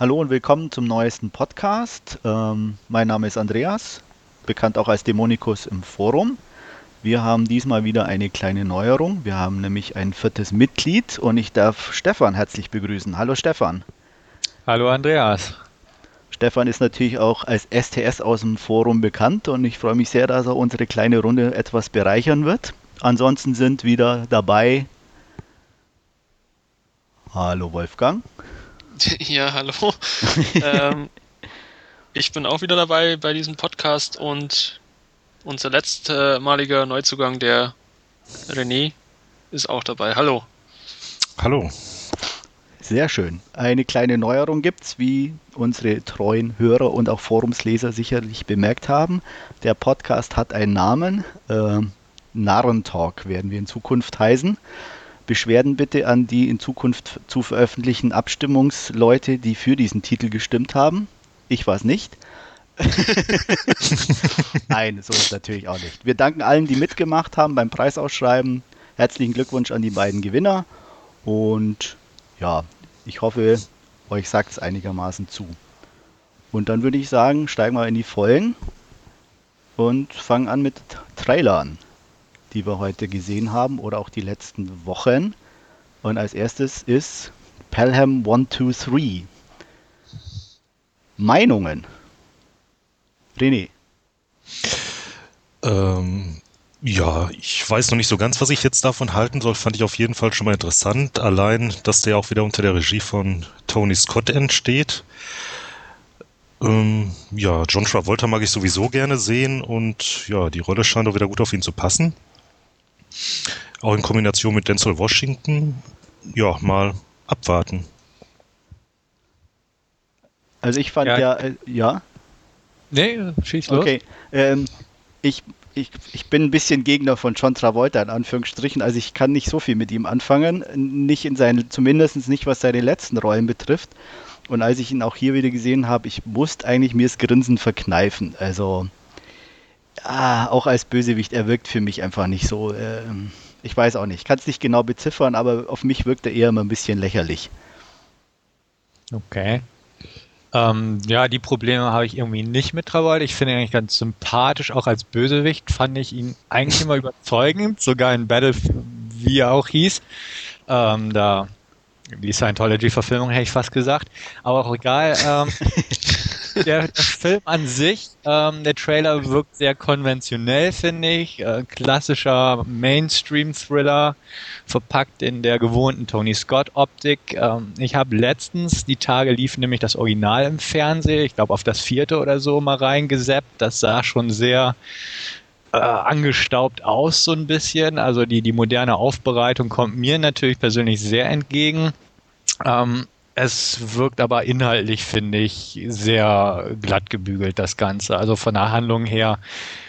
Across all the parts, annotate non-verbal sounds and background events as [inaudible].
Hallo und willkommen zum neuesten Podcast. Ähm, mein Name ist Andreas, bekannt auch als Dämonikus im Forum. Wir haben diesmal wieder eine kleine Neuerung. Wir haben nämlich ein viertes Mitglied und ich darf Stefan herzlich begrüßen. Hallo Stefan. Hallo Andreas. Stefan ist natürlich auch als STS aus dem Forum bekannt und ich freue mich sehr, dass er unsere kleine Runde etwas bereichern wird. Ansonsten sind wieder dabei. Hallo Wolfgang. [laughs] Ja, hallo. ähm, ich bin auch wieder dabei bei diesem Podcast und unser letztmaliger Neuzugang, der René, ist auch dabei. Hallo. Hallo. Sehr schön. Eine kleine Neuerung gibt es, wie unsere treuen Hörer und auch Forumsleser sicherlich bemerkt haben. Der Podcast hat einen Namen. Äh, Narrentalk werden wir in Zukunft heißen. Beschwerden bitte an die in Zukunft zu veröffentlichen Abstimmungsleute, die für diesen Titel gestimmt haben. Ich war es nicht. [laughs] Nein, so ist es natürlich auch nicht. Wir danken allen, die mitgemacht haben beim Preisausschreiben. Herzlichen Glückwunsch an die beiden Gewinner. Und ja, ich hoffe, euch sagt es einigermaßen zu. Und dann würde ich sagen, steigen wir in die Vollen und fangen an mit Trailern die wir heute gesehen haben oder auch die letzten Wochen. Und als erstes ist Pelham 123. Meinungen. René. Ähm, ja, ich weiß noch nicht so ganz, was ich jetzt davon halten soll. Fand ich auf jeden Fall schon mal interessant. Allein, dass der auch wieder unter der Regie von Tony Scott entsteht. Ähm, ja, John Travolta mag ich sowieso gerne sehen und ja, die Rolle scheint auch wieder gut auf ihn zu passen. Auch in Kombination mit Denzel Washington. Ja, mal abwarten. Also ich fand ja, ja, äh, ja. Nee, schieß los. Okay, ähm, ich, ich, ich bin ein bisschen Gegner von John Travolta in Anführungsstrichen, also ich kann nicht so viel mit ihm anfangen, nicht in seinen, zumindest nicht was seine letzten Rollen betrifft. Und als ich ihn auch hier wieder gesehen habe, ich musste eigentlich mir das Grinsen verkneifen. Also ah, auch als Bösewicht, er wirkt für mich einfach nicht so. Äh, ich weiß auch nicht, kann es nicht genau beziffern, aber auf mich wirkt er eher immer ein bisschen lächerlich. Okay. Ähm, ja, die Probleme habe ich irgendwie nicht mit Travolta. Ich finde ihn eigentlich ganz sympathisch. Auch als Bösewicht fand ich ihn eigentlich immer [laughs] überzeugend. Sogar in Battle, wie er auch hieß. Ähm, da, die Scientology-Verfilmung hätte ich fast gesagt. Aber auch egal. Ähm, [laughs] der, der, Film an sich, ähm, der Trailer wirkt sehr konventionell, finde ich. Äh, klassischer Mainstream-Thriller, verpackt in der gewohnten Tony Scott-Optik. Ähm, ich habe letztens, die Tage lief nämlich das Original im Fernsehen, ich glaube auf das vierte oder so mal reingeseppt. Das sah schon sehr äh, angestaubt aus, so ein bisschen. Also die, die moderne Aufbereitung kommt mir natürlich persönlich sehr entgegen. Ähm, es wirkt aber inhaltlich, finde ich, sehr glatt gebügelt, das Ganze. Also von der Handlung her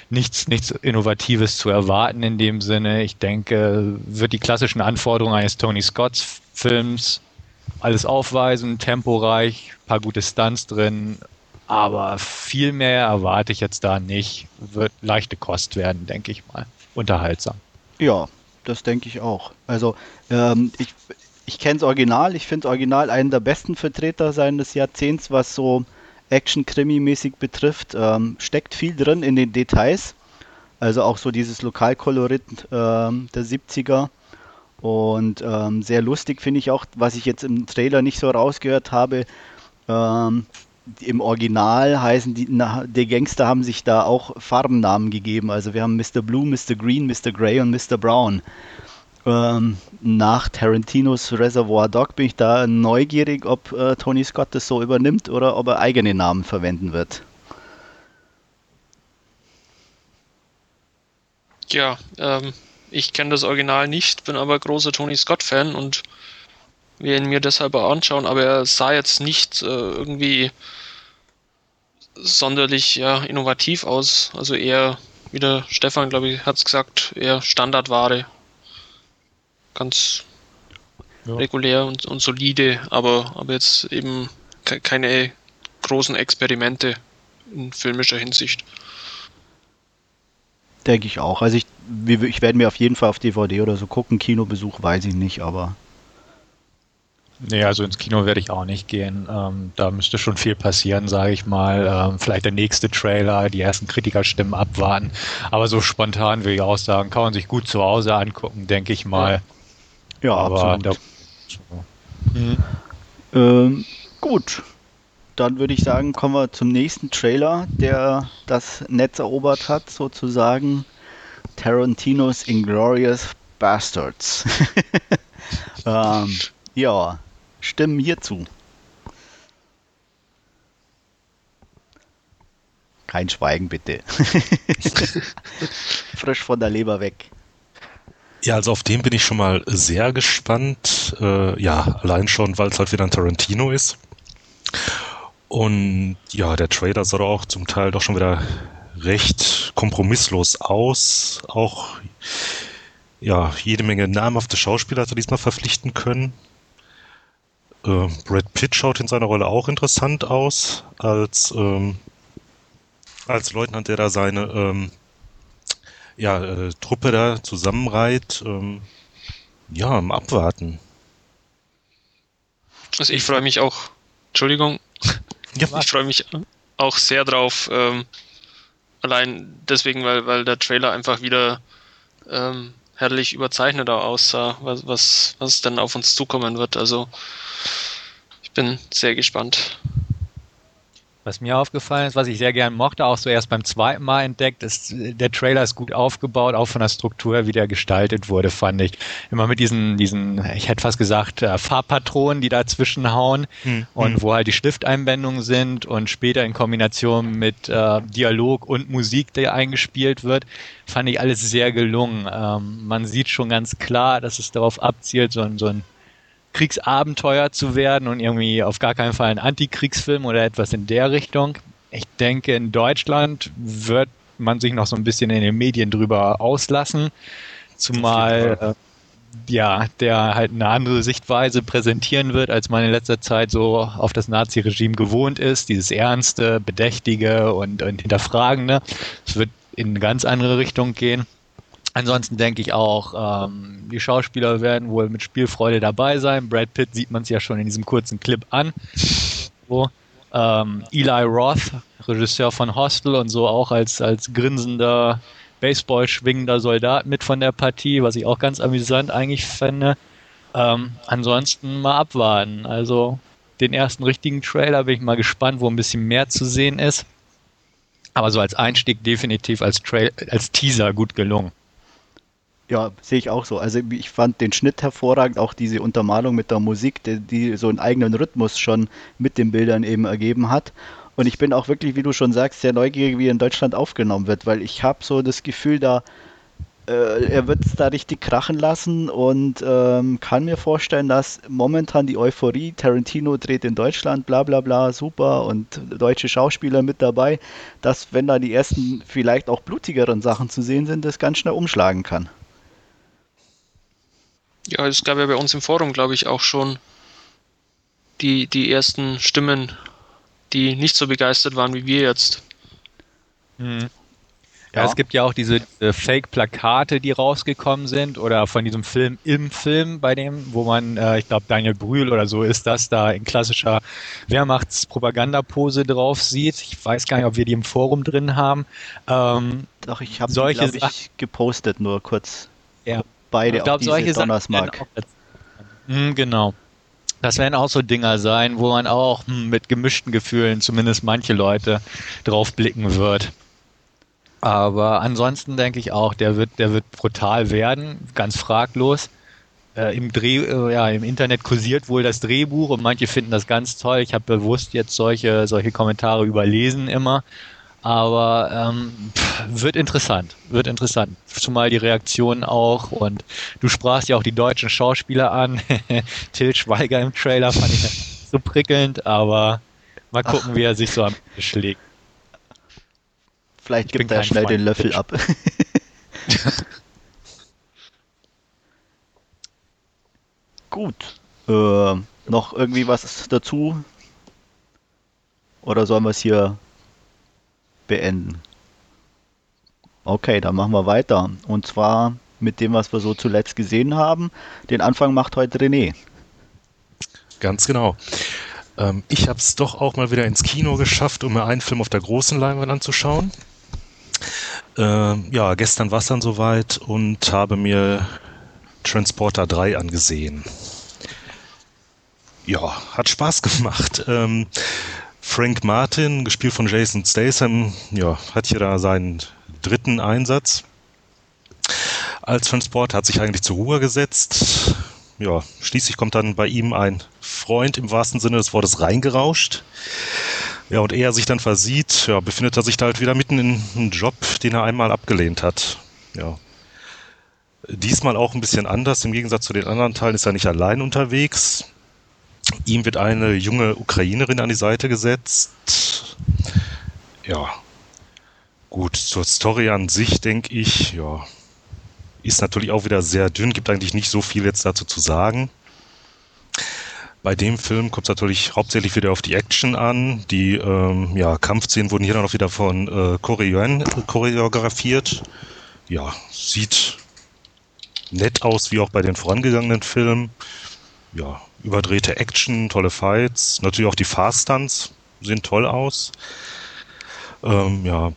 nichts, nichts Innovatives zu erwarten in dem Sinne. Ich denke, wird die klassischen Anforderungen eines Tony Scotts Films alles aufweisen, temporeich, paar gute Stunts drin, aber viel mehr erwarte ich jetzt da nicht. Wird leichte Kost werden, denke ich mal. Unterhaltsam. Ja, das denke ich auch. Also ähm, ich, ich kenne das Original, ich finde das Original einen der besten Vertreter seines Jahrzehnts, was so Action-Krimi-mäßig betrifft. Ähm, steckt viel drin in den Details. Also auch so dieses Lokalkolorit ähm, der 70er. Und ähm, sehr lustig finde ich auch, was ich jetzt im Trailer nicht so rausgehört habe. Ähm, Im Original heißen die, na, die Gangster haben sich da auch Farbennamen gegeben. Also wir haben Mr. Blue, Mr. Green, Mr. Grey und Mr. Brown. Ähm, nach Tarantinos Reservoir Dog bin ich da neugierig, ob äh, Tony Scott das so übernimmt oder ob er eigene Namen verwenden wird. Ja, ähm, ich kenne das Original nicht, bin aber großer Tony Scott-Fan und werde ihn mir deshalb auch anschauen, aber er sah jetzt nicht äh, irgendwie sonderlich ja, innovativ aus. Also eher, wie der Stefan, glaube ich, hat es gesagt, eher Standardware ganz ja. regulär und, und solide, aber, aber jetzt eben ke keine großen Experimente in filmischer Hinsicht. Denke ich auch. Also ich, ich werde mir auf jeden Fall auf DVD oder so gucken. Kinobesuch weiß ich nicht, aber Nee, also ins Kino werde ich auch nicht gehen. Ähm, da müsste schon viel passieren, sage ich mal. Ähm, vielleicht der nächste Trailer, die ersten Kritikerstimmen abwarten. Aber so spontan will ich auch sagen, kann man sich gut zu Hause angucken, denke ich mal. Ja, Aber absolut. da, Mhm. Ähm, gut. Dann würde ich sagen, kommen wir zum nächsten Trailer, der das Netz erobert hat, sozusagen. Tarantinos Inglorious Bastards. [laughs] ähm, ja, Stimmen hierzu. Kein Schweigen bitte. [laughs] Frisch von der Leber weg. Ja, also auf den bin ich schon mal sehr gespannt. Äh, ja, allein schon, weil es halt wieder ein Tarantino ist. Und ja, der Trailer sah doch auch zum Teil doch schon wieder recht kompromisslos aus. Auch ja, jede Menge namhafte Schauspieler hat er diesmal verpflichten können. Äh, Brad Pitt schaut in seiner Rolle auch interessant aus, als, ähm, als Leutnant, der da seine ähm, ja, äh, Truppe da zusammenreiht. Ähm, ja, im Abwarten. Also ich freue mich auch, Entschuldigung, [laughs] Ja, ich freue mich auch sehr drauf. Ähm, allein deswegen, weil, weil der Trailer einfach wieder ähm, herrlich überzeichneter aussah, was, was, was dann auf uns zukommen wird. Also ich bin sehr gespannt. Was mir aufgefallen ist, was ich sehr gern mochte, auch so erst beim zweiten Mal entdeckt, ist, äh, der Trailer ist gut aufgebaut, auch von der Struktur, her, wie der gestaltet wurde, fand ich. Immer mit diesen, diesen, ich hätte fast gesagt, äh, Farbpatronen, die dazwischen hauen Hm, und hm. wo halt die Stifteinbindungen sind und später in Kombination mit äh, Dialog und Musik, der eingespielt wird, fand ich alles sehr gelungen. Ähm, man sieht schon ganz klar, dass es darauf abzielt, so so ein Kriegsabenteuer zu werden und irgendwie auf gar keinen Fall ein Antikriegsfilm oder etwas in der Richtung. Ich denke, in Deutschland wird man sich noch so ein bisschen in den Medien drüber auslassen, zumal äh, ja, der halt eine andere Sichtweise präsentieren wird, als man in letzter Zeit so auf das Nazi-Regime gewohnt ist, dieses ernste, bedächtige und, und hinterfragende. Es wird in eine ganz andere Richtung gehen. Ansonsten denke ich auch, ähm, die Schauspieler werden wohl mit Spielfreude dabei sein. Brad Pitt sieht man es ja schon in diesem kurzen Clip an. So. Ähm, Eli Roth, Regisseur von Hostel und so auch als, als grinsender, Baseball schwingender Soldat mit von der Partie, was ich auch ganz amüsant eigentlich fände. Ähm, ansonsten mal abwarten. Also den ersten richtigen Trailer bin ich mal gespannt, wo ein bisschen mehr zu sehen ist. Aber so als Einstieg definitiv als, Trail als Teaser gut gelungen. Ja, sehe ich auch so. Also ich fand den Schnitt hervorragend, auch diese Untermalung mit der Musik, die, die so einen eigenen Rhythmus schon mit den Bildern eben ergeben hat. Und ich bin auch wirklich, wie du schon sagst, sehr neugierig, wie er in Deutschland aufgenommen wird, weil ich habe so das Gefühl, da äh, er wird es da richtig krachen lassen und ähm, kann mir vorstellen, dass momentan die Euphorie, Tarantino dreht in Deutschland, bla bla bla, super und deutsche Schauspieler mit dabei, dass wenn da die ersten vielleicht auch blutigeren Sachen zu sehen sind, das ganz schnell umschlagen kann. Ja, es gab ja bei uns im Forum, glaube ich, auch schon die, die ersten Stimmen, die nicht so begeistert waren wie wir jetzt. Mhm. Ja. Ja, es gibt ja auch diese äh, Fake-Plakate, die rausgekommen sind oder von diesem Film im Film, bei dem, wo man, äh, ich glaube, Daniel Brühl oder so ist das, da in klassischer Wehrmachtspropagandapose drauf sieht. Ich weiß gar nicht, ob wir die im Forum drin haben. Ähm, Doch, ich habe Solche glaube ich, gepostet, nur kurz. Ja. Beide ich glaube, auf solche Donnersmark. Mhm, genau. Das werden auch so Dinger sein, wo man auch hm, mit gemischten Gefühlen, zumindest manche Leute, drauf blicken wird. Aber ansonsten denke ich auch, der wird, der wird brutal werden, ganz fraglos. Äh, Im Dreh, äh, ja, im Internet kursiert wohl das Drehbuch und manche finden das ganz toll. Ich habe bewusst jetzt solche, solche Kommentare überlesen immer. Aber ähm, pff, wird interessant, wird interessant. Zumal die Reaktionen auch und du sprachst ja auch die deutschen Schauspieler an. [laughs] Till Schweiger im Trailer fand ich [laughs] so prickelnd, aber mal gucken, Ach. wie er sich so am Ende schlägt. Vielleicht Ich gibt er schnell Freund den Löffel von ab. [laughs] Gut. Äh, noch irgendwie was dazu? Oder sollen wir es hier beenden? Okay, dann machen wir weiter. Und zwar mit dem, was wir so zuletzt gesehen haben. Den Anfang macht heute René. Ganz genau. Ähm, ich habe es doch auch mal wieder ins Kino geschafft, um mir einen Film auf der großen Leinwand anzuschauen. Ähm, ja, gestern war es dann soweit und habe mir Transporter 3 angesehen. Ja, hat Spaß gemacht. Ähm, Frank Martin, gespielt von Jason Statham, ja, hat hier da seinen dritten Einsatz als Transporter, hat sich eigentlich zur Ruhe gesetzt. Ja, schließlich kommt dann bei ihm ein Freund im wahrsten Sinne des Wortes reingerauscht. Ja, und ehe er sich dann versieht, ja, befindet er sich da halt wieder mitten in einem Job, den er einmal abgelehnt hat. Ja. Diesmal auch ein bisschen anders. Im Gegensatz zu den anderen Teilen ist er nicht allein unterwegs. Ihm wird eine junge Ukrainerin an die Seite gesetzt. Ja. Gut, zur Story an sich denke ich, ja, ist natürlich auch wieder sehr dünn, gibt eigentlich nicht so viel jetzt dazu zu sagen. Bei dem Film kommt es natürlich hauptsächlich wieder auf die Action an. Die ähm, ja, Kampfszenen wurden hier dann auch wieder von äh, Choreografiert. choreografiert. Ja, sieht nett aus, wie auch bei den vorangegangenen Filmen. Ja, überdrehte Action, tolle Fights. Natürlich auch die Fast-Stunts sehen toll aus. Ähm, ja,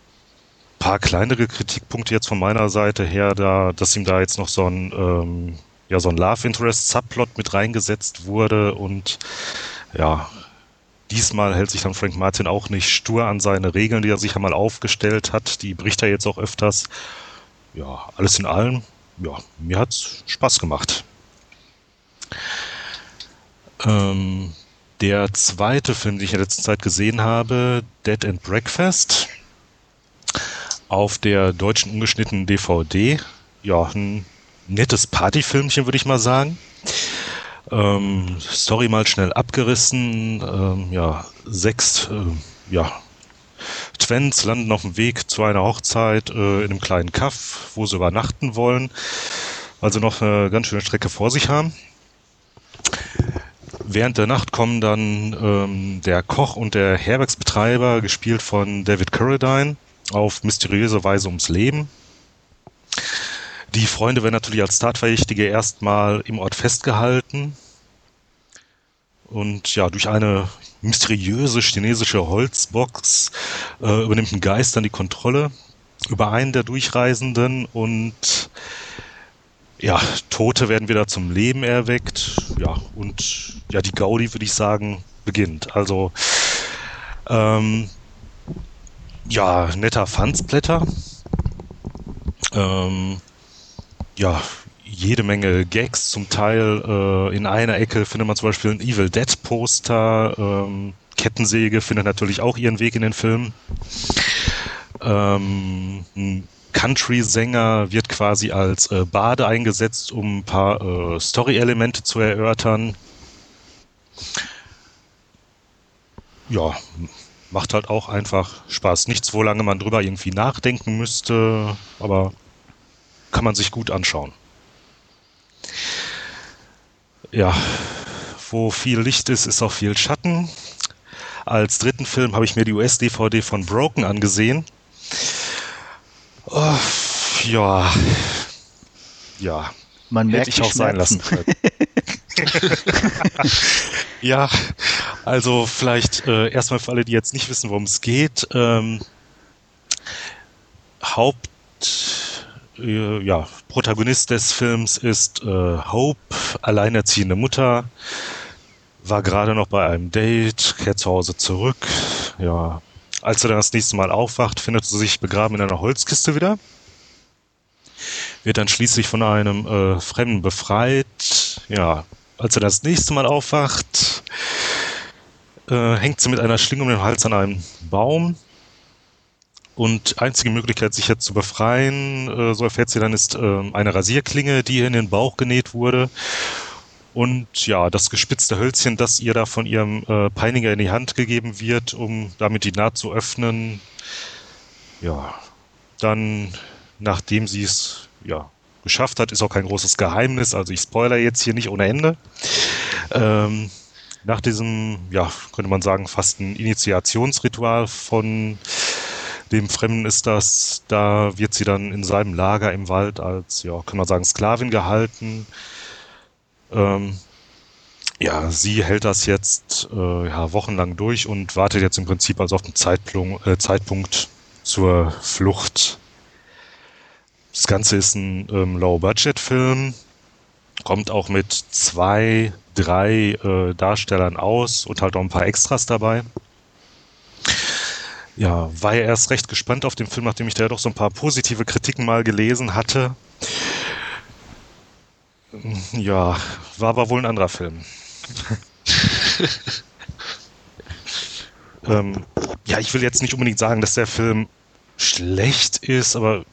paar kleinere Kritikpunkte jetzt von meiner Seite her, da, dass ihm da jetzt noch so ein ähm, ja so ein Love Interest Subplot mit reingesetzt wurde und ja, diesmal hält sich dann Frank Martin auch nicht stur an seine Regeln, die er sich einmal aufgestellt hat. Die bricht er jetzt auch öfters. Ja, alles in allem, ja, mir hat's Spaß gemacht. Ähm, der zweite Film, den ich in letzter Zeit gesehen habe, Dead and Breakfast, auf der deutschen ungeschnittenen DVD. Ja, ein nettes Partyfilmchen, würde ich mal sagen. Ähm, Story mal schnell abgerissen. Ähm, ja, sechs äh, ja, Twins landen auf dem Weg zu einer Hochzeit äh, in einem kleinen Kaff, wo sie übernachten wollen. Also noch eine ganz schöne Strecke vor sich haben. Während der Nacht kommen dann ähm, der Koch und der Herbergsbetreiber, gespielt von David Carradine, auf mysteriöse Weise ums Leben. Die Freunde werden natürlich als Tatverdächtige erstmal im Ort festgehalten. Und ja, durch eine mysteriöse chinesische Holzbox äh, übernimmt ein Geist dann die Kontrolle über einen der Durchreisenden und ja, Tote werden wieder zum Leben erweckt. Ja, und ja, die Gaudi, würde ich sagen, beginnt. Also, ähm, ja, netter Fansblätter. Ähm, ja, jede Menge Gags. Zum Teil äh, in einer Ecke findet man zum Beispiel ein Evil Dead Poster. Ähm, Kettensäge findet natürlich auch ihren Weg in den Film. Ähm, ein Country-Sänger wird quasi als äh, Bade eingesetzt, um ein paar äh, Story-Elemente zu erörtern. Ja, macht halt auch einfach Spaß. Nichts, wo lange man drüber irgendwie nachdenken müsste, aber kann man sich gut anschauen. Ja, wo viel Licht ist, ist auch viel Schatten. Als dritten Film habe ich mir die US-DVD von Broken angesehen. Oh, ja, ja. Man merkt ich auch sein lassen können. [laughs] ja, also vielleicht äh, erstmal für alle, die jetzt nicht wissen, worum es geht. Ähm, Haupt äh, ja, Protagonist des Films ist äh, Hope, alleinerziehende Mutter, war gerade noch bei einem Date, kehrt zu Hause zurück. Ja, als er dann das nächste Mal aufwacht, findet sie sich begraben in einer Holzkiste wieder. Wird dann schließlich von einem äh, Fremden befreit. Ja, als er das nächste Mal aufwacht, äh, hängt sie mit einer Schlinge um den Hals an einem Baum und einzige Möglichkeit, sich jetzt zu befreien, äh, so erfährt sie dann, ist äh, eine Rasierklinge, die ihr in den Bauch genäht wurde. Und ja, das gespitzte Hölzchen, das ihr da von ihrem äh, Peiniger in die Hand gegeben wird, um damit die Naht zu öffnen. Ja, dann, nachdem sie es ja, geschafft hat, ist auch kein großes Geheimnis, also ich spoiler jetzt hier nicht ohne Ende. Ähm, nach diesem, ja, könnte man sagen, fast ein Initiationsritual von dem Fremden ist das, da wird sie dann in seinem Lager im Wald als, ja, kann man sagen, Sklavin gehalten. Ähm, ja, sie hält das jetzt äh, ja, wochenlang durch und wartet jetzt im Prinzip also auf den Zeitpunkt, äh, Zeitpunkt zur Flucht. Das Ganze ist ein ähm, Low-Budget-Film, kommt auch mit zwei, drei äh, Darstellern aus und halt auch ein paar Extras dabei. Ja, war ja erst recht gespannt auf den Film, nachdem ich da ja doch so ein paar positive Kritiken mal gelesen hatte. [laughs] Ja, war aber wohl ein anderer Film. [laughs] ähm, ja, ich will jetzt nicht unbedingt sagen, dass der Film schlecht ist, aber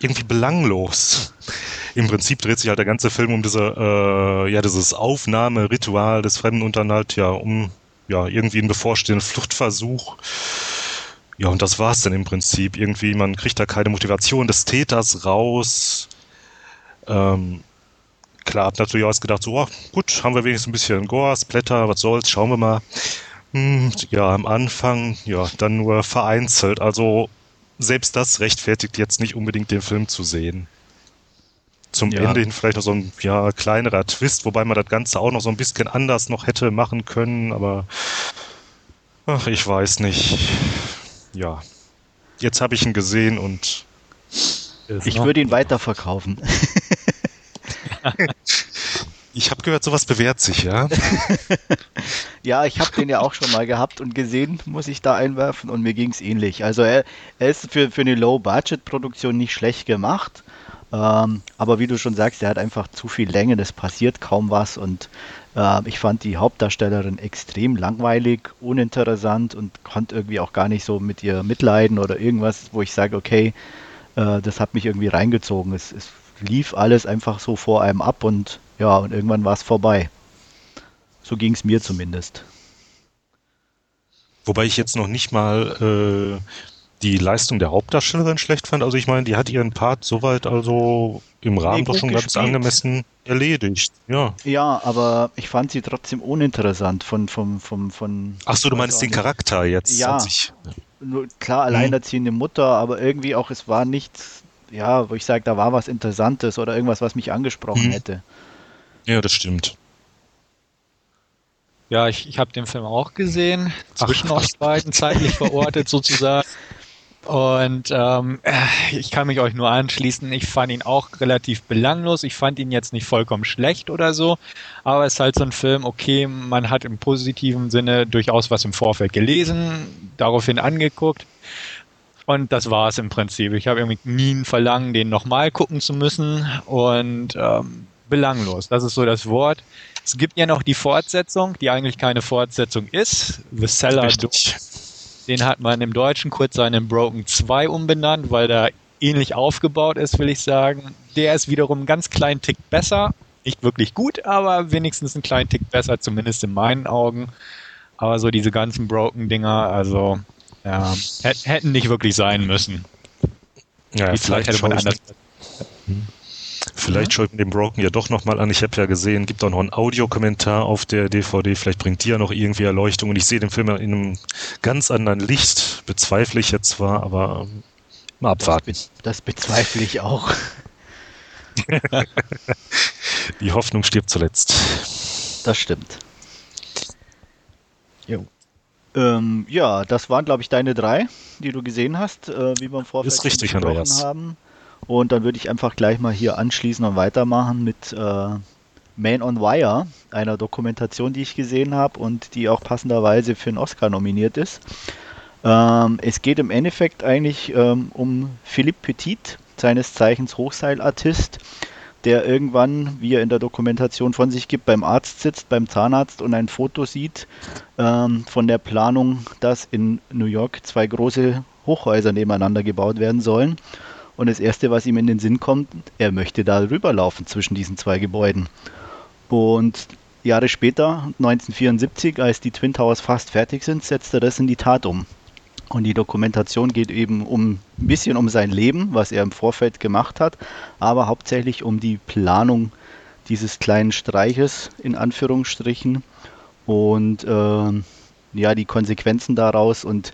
irgendwie belanglos. Im Prinzip dreht sich halt der ganze Film um diese, äh, ja, dieses Aufnahmeritual des Fremden und dann halt, ja, um, ja, irgendwie einen bevorstehenden Fluchtversuch. Ja, und das war's dann im Prinzip. Irgendwie, man kriegt da keine Motivation des Täters raus. Ähm, klar, hab natürlich auch gedacht, so, oh, gut, haben wir wenigstens ein bisschen Gore, Splatter, was soll's, schauen wir mal. Hm, ja, am Anfang, ja, dann nur vereinzelt. Also selbst das rechtfertigt jetzt nicht unbedingt den Film zu sehen. Zum ja. Ende hin vielleicht noch so ein ja, kleinerer Twist, wobei man das Ganze auch noch so ein bisschen anders noch hätte machen können, aber ach, ich weiß nicht. Ja, jetzt habe ich ihn gesehen und ich würde ihn weiterverkaufen. [laughs] Ich habe gehört, sowas bewährt sich, ja. [laughs] ja, ich habe den ja auch schon mal gehabt und gesehen, muss ich da einwerfen, und mir ging es ähnlich. Also er, er, ist für, für eine Low-Budget-Produktion nicht schlecht gemacht, ähm, aber wie du schon sagst, er hat einfach zu viel Länge, es passiert kaum was und äh, ich fand die Hauptdarstellerin extrem langweilig, uninteressant und konnte irgendwie auch gar nicht so mit ihr mitleiden oder irgendwas, wo ich sage, okay, äh, das hat mich irgendwie reingezogen. Es, es lief alles einfach so vor einem ab und ja, und irgendwann war es vorbei. So ging es mir zumindest. Wobei ich jetzt noch nicht mal äh, die Leistung der Hauptdarstellerin schlecht fand. Also ich meine, die hat ihren Part soweit also im Rahmen nee, doch schon gespielt. ganz angemessen erledigt. Ja. Ja, aber ich fand sie trotzdem uninteressant von vom vom von. Ach so, du meinst den Charakter jetzt? Ja. Klar, alleinerziehende hm. Mutter, aber irgendwie auch es war nichts, ja, wo ich sage, da war was Interessantes oder irgendwas, was mich angesprochen hm. hätte. Ja, das stimmt. Ja, ich, ich habe den Film auch gesehen, zwischen uns beiden zeitlich verortet [laughs] sozusagen. Und ähm, ich kann mich euch nur anschließen, ich fand ihn auch relativ belanglos. Ich fand ihn jetzt nicht vollkommen schlecht oder so, aber es ist halt so ein Film, okay, man hat im positiven Sinne durchaus was im Vorfeld gelesen, daraufhin angeguckt. Und das war es im Prinzip. Ich habe irgendwie nie ein Verlangen, den nochmal gucken zu müssen. Und ähm, belanglos. Das ist so das Wort. Es gibt ja noch die Fortsetzung, die eigentlich keine Fortsetzung ist. The Cellar Door. Den hat man im Deutschen kurz seinen Broken 2 umbenannt, weil der ähnlich aufgebaut ist, will ich sagen. Der ist wiederum einen ganz kleinen Tick besser. Nicht wirklich gut, aber wenigstens einen kleinen Tick besser, zumindest in meinen Augen. Aber so diese ganzen Broken-Dinger, also ja, hätten nicht wirklich sein müssen. Ja, vielleicht, vielleicht hätte man anders. Hm. Vielleicht ja. schaut man den Broken ja doch nochmal an. Ich habe ja gesehen, gibt auch noch einen Audiokommentar auf der DVD. Vielleicht bringt die ja noch irgendwie Erleuchtung. Und ich sehe den Film in einem ganz anderen Licht. Bezweifle ich jetzt zwar, aber mal abwarten. Das, be das bezweifle ich auch. [laughs] die Hoffnung stirbt zuletzt. Das stimmt. Jo. Ähm, ja, das waren, glaube ich, deine drei, die du gesehen hast, äh, wie wir im Vorfeld Ist richtig, Andreas. haben. Und dann würde ich einfach gleich mal hier anschließen und weitermachen mit äh, Man on Wire, einer Dokumentation, die ich gesehen habe und die auch passenderweise für einen Oscar nominiert ist. Ähm, es geht im Endeffekt eigentlich ähm, um Philippe Petit, seines Zeichens Hochseilartist, der irgendwann, wie er in der Dokumentation von sich gibt, beim Arzt sitzt, beim Zahnarzt und ein Foto sieht ähm, von der Planung, dass in New York zwei große Hochhäuser nebeneinander gebaut werden sollen. Und das Erste, was ihm in den Sinn kommt, er möchte da rüberlaufen zwischen diesen zwei Gebäuden. Und Jahre später, 1974, als die Twin Towers fast fertig sind, setzt er das in die Tat um. Und die Dokumentation geht eben um ein bisschen um sein Leben, was er im Vorfeld gemacht hat, aber hauptsächlich um die Planung dieses kleinen Streiches in Anführungsstrichen und äh, ja die Konsequenzen daraus und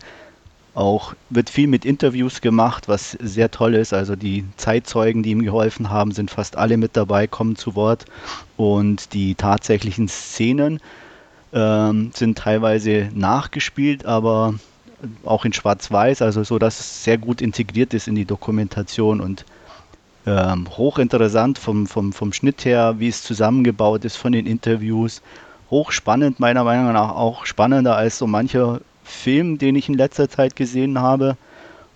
Auch wird viel mit Interviews gemacht, was sehr toll ist. Also die Zeitzeugen, die ihm geholfen haben, sind fast alle mit dabei, kommen zu Wort. Und die tatsächlichen Szenen ähm, sind teilweise nachgespielt, aber auch in Schwarz-Weiß, also so, dass es sehr gut integriert ist in die Dokumentation und ähm, hochinteressant vom, vom, vom Schnitt her, wie es zusammengebaut ist von den Interviews. Hochspannend, meiner Meinung nach auch spannender als so mancher Film, den ich in letzter Zeit gesehen habe.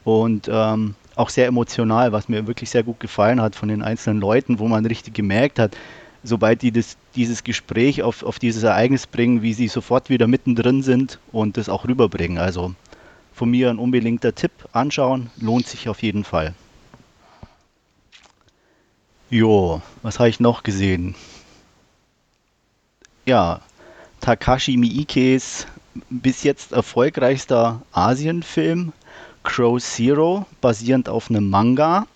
Und ähm, auch sehr emotional, was mir wirklich sehr gut gefallen hat von den einzelnen Leuten, wo man richtig gemerkt hat, sobald die das, dieses Gespräch auf, auf dieses Ereignis bringen, wie sie sofort wieder mittendrin sind und das auch rüberbringen. Also von mir ein unbedingter Tipp anschauen, lohnt sich auf jeden Fall. Jo, was habe ich noch gesehen? Ja, Takashi Miikes bis jetzt erfolgreichster Asienfilm, Crow Zero, basierend auf einem Manga.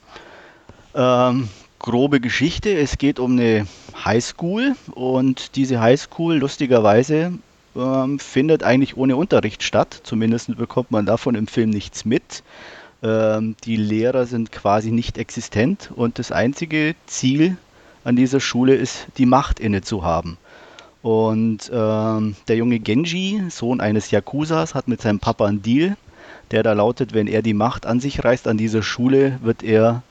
Ähm, grobe Geschichte, es geht um eine Highschool und diese Highschool, lustigerweise, ähm, findet eigentlich ohne Unterricht statt. Zumindest bekommt man davon im Film nichts mit. Ähm, die Lehrer sind quasi nicht existent und das einzige Ziel an dieser Schule ist, die Macht inne zu haben. Und ähm, der junge Genji, Sohn eines Yakuzas, hat mit seinem Papa einen Deal, der da lautet, wenn er die Macht an sich reißt an dieser Schule, wird er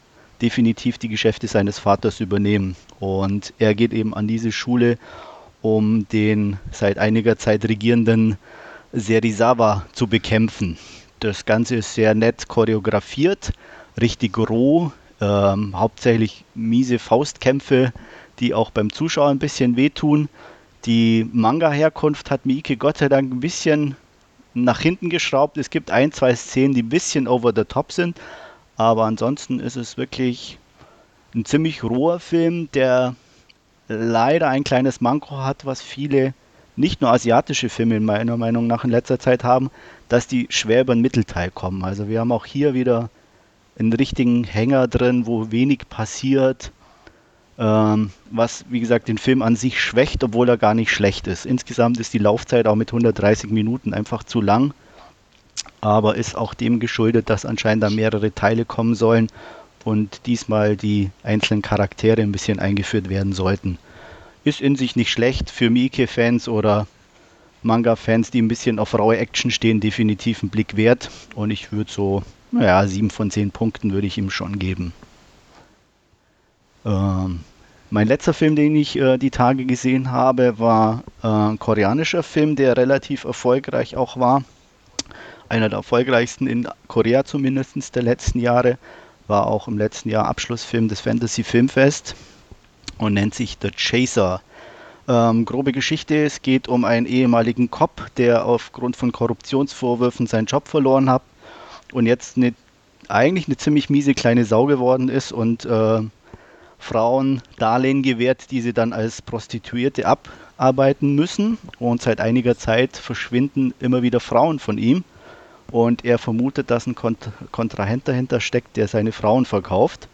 definitiv die Geschäfte seines Vaters übernehmen. Und er geht eben an diese Schule, um den seit einiger Zeit regierenden Serizawa zu bekämpfen. Das Ganze ist sehr nett choreografiert, richtig roh, ähm, hauptsächlich miese Faustkämpfe, die auch beim Zuschauer ein bisschen wehtun. Die Manga-Herkunft hat Miike Gott sei Dank ein bisschen nach hinten geschraubt. Es gibt ein, zwei Szenen, die ein bisschen over the top sind, aber ansonsten ist es wirklich ein ziemlich roher Film, der leider ein kleines Manko hat, was viele nicht nur asiatische Filme in meiner Meinung nach in letzter Zeit haben, dass die schwer über den Mittelteil kommen. Also wir haben auch hier wieder einen richtigen Hänger drin, wo wenig passiert, ähm, was wie gesagt den Film an sich schwächt, obwohl er gar nicht schlecht ist. Insgesamt ist die Laufzeit auch mit 130 Minuten einfach zu lang aber ist auch dem geschuldet, dass anscheinend da mehrere Teile kommen sollen und diesmal die einzelnen Charaktere ein bisschen eingeführt werden sollten. Ist in sich nicht schlecht für Miike-Fans oder Manga-Fans, die ein bisschen auf raue Action stehen, definitiv einen Blick wert. Und ich würde so, naja, 7 von 10 Punkten würde ich ihm schon geben. Ähm, mein letzter Film, den ich äh, die Tage gesehen habe, war äh, ein koreanischer Film, der relativ erfolgreich auch war einer der erfolgreichsten in Korea zumindest der letzten Jahre. War auch im letzten Jahr Abschlussfilm des Fantasy Filmfest und nennt sich The Chaser. Ähm, grobe Geschichte, es geht um einen ehemaligen Cop, der aufgrund von Korruptionsvorwürfen seinen Job verloren hat und jetzt eine, eigentlich eine ziemlich miese kleine Sau geworden ist und äh, Frauen Darlehen gewährt, die sie dann als Prostituierte abarbeiten müssen. Und seit einiger Zeit verschwinden immer wieder Frauen von ihm und er vermutet, dass ein Kont Kontrahent dahinter steckt, der seine Frauen verkauft,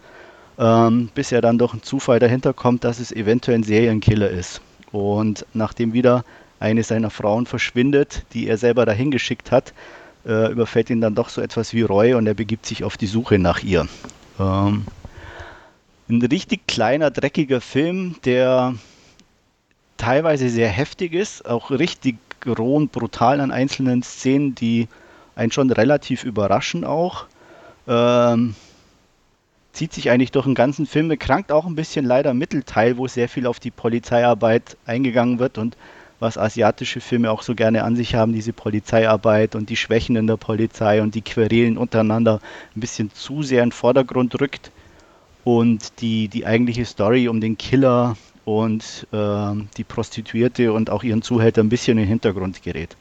ähm, bis er dann durch einen Zufall dahinter kommt, dass es eventuell ein Serienkiller ist. Und nachdem wieder eine seiner Frauen verschwindet, die er selber dahin geschickt hat, äh, überfällt ihn dann doch so etwas wie Reue und er begibt sich auf die Suche nach ihr. Ähm, ein richtig kleiner, dreckiger Film, der teilweise sehr heftig ist, auch richtig roh und brutal an einzelnen Szenen, die einen schon relativ überraschen auch. Ähm, zieht sich eigentlich durch den ganzen Film, krankt auch ein bisschen leider Mittelteil, wo sehr viel auf die Polizeiarbeit eingegangen wird und was asiatische Filme auch so gerne an sich haben, diese Polizeiarbeit und die Schwächen in der Polizei und die Querelen untereinander ein bisschen zu sehr in den Vordergrund rückt und die, die eigentliche Story um den Killer und äh, die Prostituierte und auch ihren Zuhälter ein bisschen in den Hintergrund gerät.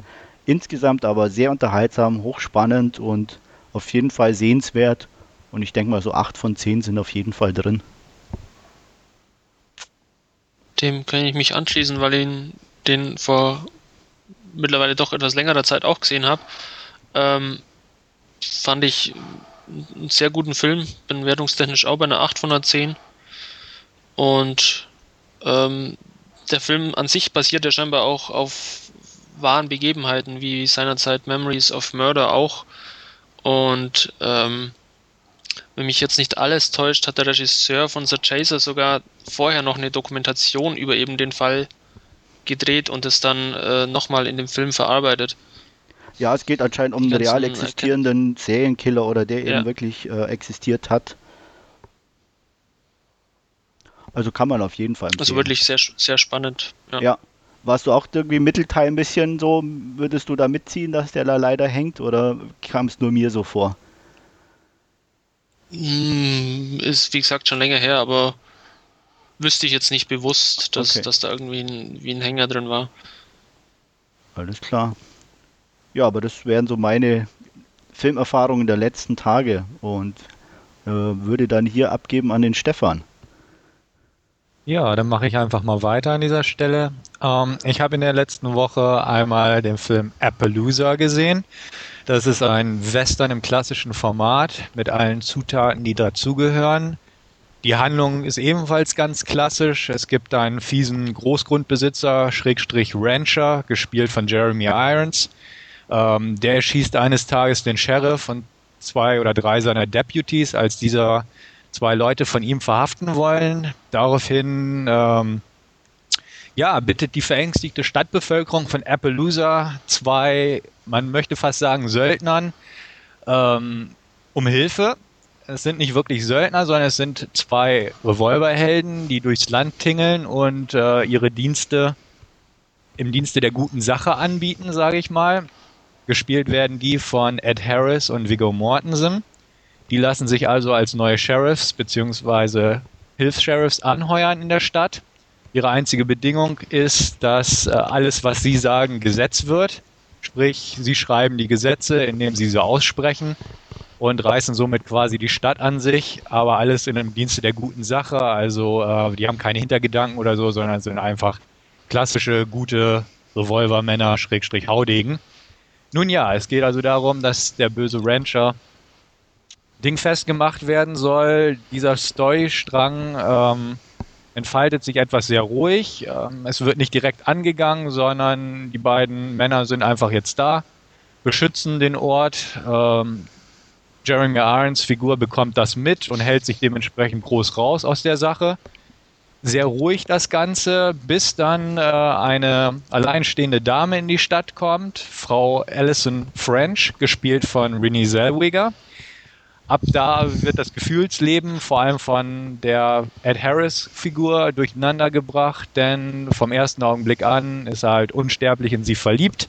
Insgesamt aber sehr unterhaltsam, hochspannend und auf jeden Fall sehenswert. Und ich denke mal, so 8 von 10 sind auf jeden Fall drin. Dem kann ich mich anschließen, weil ich den vor mittlerweile doch etwas längerer Zeit auch gesehen habe. Ähm, fand ich einen sehr guten Film, bin wertungstechnisch auch bei einer 8 von 10. Und ähm, der Film an sich basiert ja scheinbar auch auf wahren Begebenheiten, wie seinerzeit Memories of Murder auch. Und ähm, wenn mich jetzt nicht alles täuscht, hat der Regisseur von The Chaser sogar vorher noch eine Dokumentation über eben den Fall gedreht und es dann äh, nochmal in dem Film verarbeitet. Ja, es geht anscheinend um einen real existierenden Serienkiller oder der ja. eben wirklich äh, existiert hat. Also kann man auf jeden Fall empfehlen. Also wirklich sehr, sehr spannend. Ja. ja. Warst du auch irgendwie Mittelteil ein bisschen so, würdest du da mitziehen, dass der da leider hängt oder kam es nur mir so vor? Hm, ist wie gesagt schon länger her, aber wüsste ich jetzt nicht bewusst, dass, okay. dass da irgendwie ein, wie ein Hänger drin war. Alles klar. Ja, aber das wären so meine Filmerfahrungen der letzten Tage und äh, würde dann hier abgeben an den Stefan. Ja, dann mache ich einfach mal weiter an dieser Stelle. Ähm, ich habe in der letzten Woche einmal den Film Appaloosa gesehen. Das ist ein Western im klassischen Format mit allen Zutaten, die dazugehören. Die Handlung ist ebenfalls ganz klassisch. Es gibt einen fiesen Großgrundbesitzer, Schrägstrich Rancher, gespielt von Jeremy Irons. Ähm, der erschießt eines Tages den Sheriff und zwei oder drei seiner Deputies, als dieser zwei Leute von ihm verhaften wollen. Daraufhin ähm, ja, bittet die verängstigte Stadtbevölkerung von Appaloosa zwei, man möchte fast sagen, Söldnern ähm, um Hilfe. Es sind nicht wirklich Söldner, sondern es sind zwei Revolverhelden, die durchs Land tingeln und äh, ihre Dienste im Dienste der guten Sache anbieten, sage ich mal. Gespielt werden die von Ed Harris und Viggo Mortensen. Die lassen sich also als neue Sheriffs bzw. Hilfs-Sheriffs anheuern in der Stadt Ihre einzige Bedingung ist, dass äh, alles, was Sie sagen, Gesetz wird. Sprich, Sie schreiben die Gesetze, indem Sie sie aussprechen und reißen somit quasi die Stadt an sich, aber alles in dem Dienste der guten Sache. Also äh, die haben keine Hintergedanken oder so, sondern sind einfach klassische, gute Revolvermänner, Schrägstrich Haudegen. Nun ja, es geht also darum, dass der böse Rancher dingfest gemacht werden soll. Dieser Storystrang ähm, entfaltet sich etwas sehr ruhig. Ähm, es wird nicht direkt angegangen, sondern die beiden Männer sind einfach jetzt da, beschützen den Ort. Ähm, Jeremy Irons Figur bekommt das mit und hält sich dementsprechend groß raus aus der Sache. Sehr ruhig das Ganze, bis dann äh, eine alleinstehende Dame in die Stadt kommt, Frau Alison French, gespielt von Renée Zellweger ab da wird das Gefühlsleben vor allem von der Ed Harris-Figur durcheinander gebracht, denn vom ersten Augenblick an ist er halt unsterblich in sie verliebt.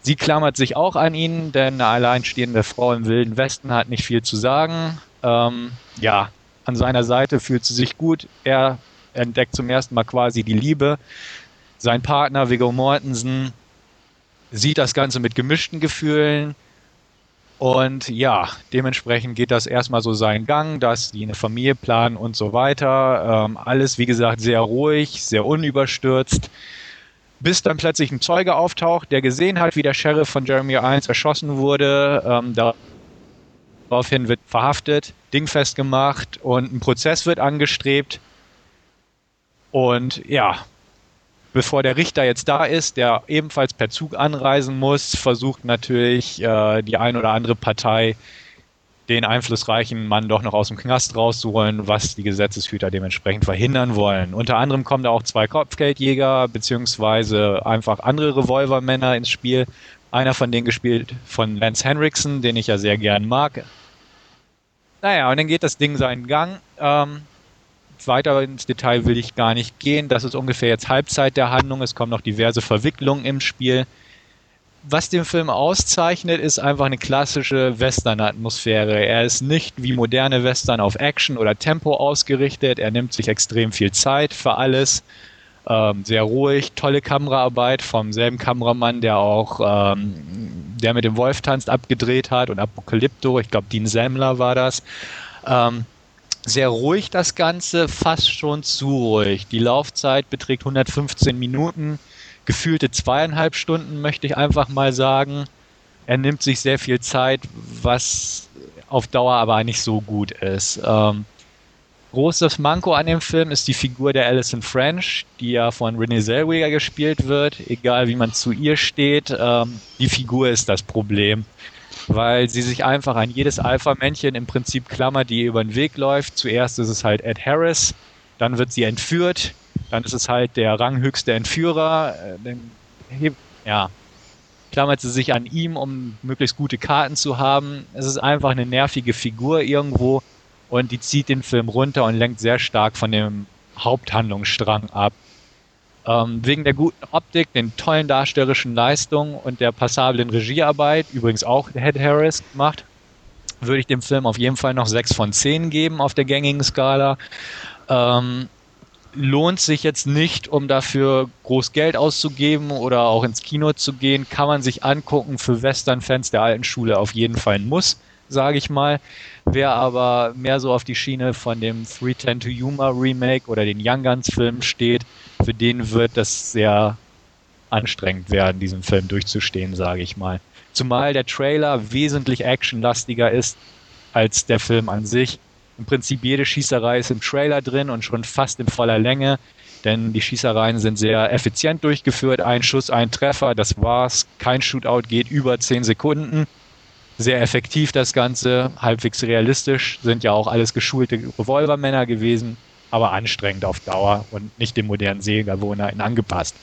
Sie klammert sich auch an ihn, denn eine alleinstehende Frau im Wilden Westen hat nicht viel zu sagen. Ähm, ja, an seiner Seite fühlt sie sich gut. Er entdeckt zum ersten Mal quasi die Liebe. Sein Partner Viggo Mortensen sieht das Ganze mit gemischten Gefühlen. Und ja, dementsprechend geht das erstmal so seinen Gang, dass die eine Familie planen und so weiter. Ähm, alles, wie gesagt, sehr ruhig, sehr unüberstürzt. Bis dann plötzlich ein Zeuge auftaucht, der gesehen hat, wie der Sheriff von Jeremy 1 erschossen wurde. Ähm, daraufhin wird verhaftet, dingfest gemacht und ein Prozess wird angestrebt. Und ja, bevor der Richter jetzt da ist, der ebenfalls per Zug anreisen muss, versucht natürlich äh, die ein oder andere Partei den einflussreichen Mann doch noch aus dem Knast rauszuholen, was die Gesetzeshüter dementsprechend verhindern wollen. Unter anderem kommen da auch zwei Kopfgeldjäger beziehungsweise einfach andere Revolvermänner ins Spiel. Einer von denen gespielt von Lance Henriksen, den ich ja sehr gern mag. Naja, und dann geht das Ding seinen Gang. Ähm, weiter ins Detail will ich gar nicht gehen. Das ist ungefähr jetzt Halbzeit der Handlung. Es kommen noch diverse Verwicklungen im Spiel. Was den Film auszeichnet, ist einfach eine klassische Western-Atmosphäre. Er ist nicht wie moderne Western auf Action oder Tempo ausgerichtet. Er nimmt sich extrem viel Zeit für alles. Ähm, sehr ruhig, tolle Kameraarbeit vom selben Kameramann, der auch ähm, der mit dem Wolf tanzt abgedreht hat und Apokalypto, ich glaube Dean Semmler war das. Ähm, sehr ruhig das Ganze, fast schon zu ruhig. Die Laufzeit beträgt 115 Minuten, gefühlte zweieinhalb Stunden, möchte ich einfach mal sagen. Er nimmt sich sehr viel Zeit, was auf Dauer aber nicht so gut ist. Ähm, großes Manko an dem Film ist die Figur der Alison French, die ja von Renée Zellweger gespielt wird. Egal wie man zu ihr steht, ähm, die Figur ist das Problem. Weil sie sich einfach an jedes Alpha-Männchen im Prinzip klammert, die ihr über den Weg läuft. Zuerst ist es halt Ed Harris, dann wird sie entführt, dann ist es halt der ranghöchste Entführer, äh, ja, klammert sie sich an ihm, um möglichst gute Karten zu haben. Es ist einfach eine nervige Figur irgendwo und die zieht den Film runter und lenkt sehr stark von dem Haupthandlungsstrang ab. Ähm, wegen der guten Optik, den tollen darstellerischen Leistungen und der passablen Regiearbeit, übrigens auch Head Harris gemacht, würde ich dem Film auf jeden Fall noch 6 von 10 geben auf der gängigen Skala. Ähm, lohnt sich jetzt nicht, um dafür groß Geld auszugeben oder auch ins Kino zu gehen. Kann man sich angucken für Western-Fans der alten Schule auf jeden Fall ein Muss, sage ich mal. Wer aber mehr so auf die Schiene von dem 310 to Yuma Remake oder den Young Guns Film steht, für den wird das sehr anstrengend werden, diesen Film durchzustehen, sage ich mal. Zumal der Trailer wesentlich actionlastiger ist als der Film an sich. Im Prinzip jede Schießerei ist im Trailer drin und schon fast in voller Länge, denn die Schießereien sind sehr effizient durchgeführt. Ein Schuss, ein Treffer, das war's. Kein Shootout geht über 10 Sekunden. Sehr effektiv das Ganze, halbwegs realistisch, sind ja auch alles geschulte Revolvermänner gewesen, aber anstrengend auf Dauer und nicht dem modernen Sehgewohnheiten angepasst.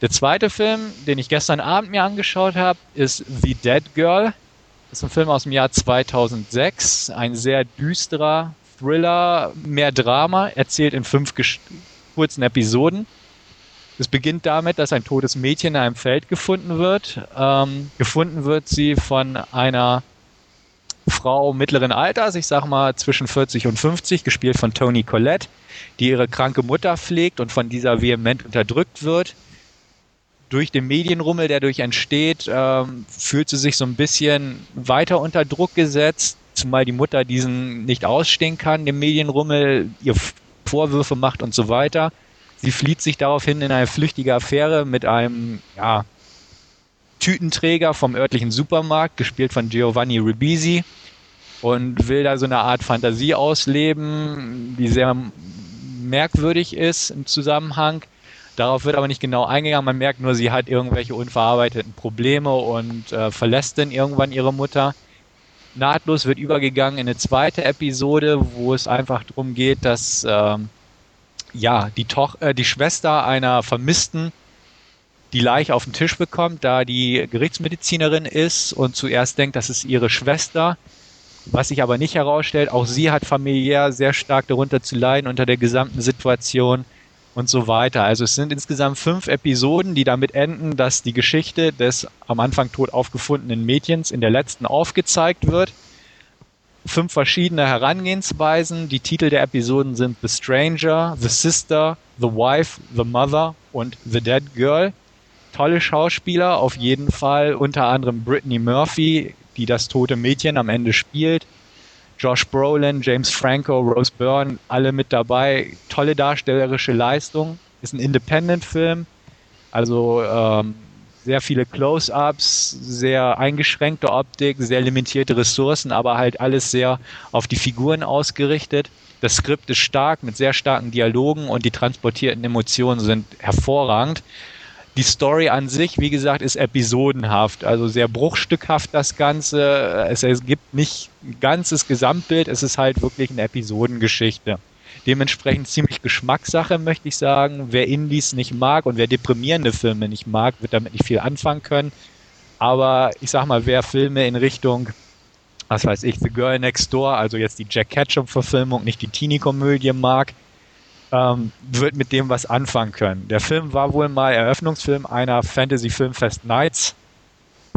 Der zweite Film, den ich gestern Abend mir angeschaut habe, ist The Dead Girl. Das ist ein Film aus dem Jahr 2006, ein sehr düsterer Thriller, mehr Drama, erzählt in fünf kurzen Episoden. Es beginnt damit, dass ein totes Mädchen in einem Feld gefunden wird. Ähm, gefunden wird sie von einer Frau mittleren Alters, ich sag mal zwischen 40 und 50, gespielt von Toni Collette, die ihre kranke Mutter pflegt und von dieser vehement unterdrückt wird durch den Medienrummel, der durch entsteht, ähm, fühlt sie sich so ein bisschen weiter unter Druck gesetzt, zumal die Mutter diesen nicht ausstehen kann, dem Medienrummel, ihr Vorwürfe macht und so weiter. Sie flieht sich daraufhin in eine flüchtige Affäre mit einem, ja, Tütenträger vom örtlichen Supermarkt, gespielt von Giovanni Ribisi, und will da so eine Art Fantasie ausleben, die sehr merkwürdig ist im Zusammenhang. Darauf wird aber nicht genau eingegangen. Man merkt nur, sie hat irgendwelche unverarbeiteten Probleme und äh, verlässt dann irgendwann ihre Mutter. Nahtlos wird übergegangen in eine zweite Episode, wo es einfach darum geht, dass ähm, ja die, Toch äh, die Schwester einer Vermissten die Leiche auf den Tisch bekommt, da die Gerichtsmedizinerin ist und zuerst denkt, das ist ihre Schwester. Was sich aber nicht herausstellt, auch sie hat familiär sehr stark darunter zu leiden unter der gesamten Situation und so weiter. Also es sind insgesamt fünf Episoden, die damit enden, dass die Geschichte des am Anfang tot aufgefundenen Mädchens in der letzten aufgezeigt wird. Fünf verschiedene Herangehensweisen. Die Titel der Episoden sind The Stranger, The Sister, The Wife, The Mother und The Dead Girl. Tolle Schauspieler auf jeden Fall, unter anderem Brittany Murphy, die das tote Mädchen am Ende spielt. Josh Brolin, James Franco, Rose Byrne, alle mit dabei. Tolle darstellerische Leistung. Ist ein Independent-Film. Also ähm, sehr viele Close-ups, sehr eingeschränkte Optik, sehr limitierte Ressourcen, aber halt alles sehr auf die Figuren ausgerichtet. Das Skript ist stark mit sehr starken Dialogen und die transportierten Emotionen sind hervorragend. Die Story an sich, wie gesagt, ist episodenhaft, also sehr bruchstückhaft das Ganze. Es, gibt nicht ein ganzes Gesamtbild, es ist halt wirklich eine Episodengeschichte. Dementsprechend ziemlich Geschmackssache, möchte ich sagen. Wer Indies nicht mag und wer deprimierende Filme nicht mag, wird damit nicht viel anfangen können. Aber ich sag mal, wer Filme in Richtung, was weiß ich, The Girl Next Door, also jetzt die Jack Ketchum-Verfilmung, nicht die Teenie-Komödie mag, ähm, wird mit dem was anfangen können. Der Film war wohl mal Eröffnungsfilm einer Fantasy Filmfest Nights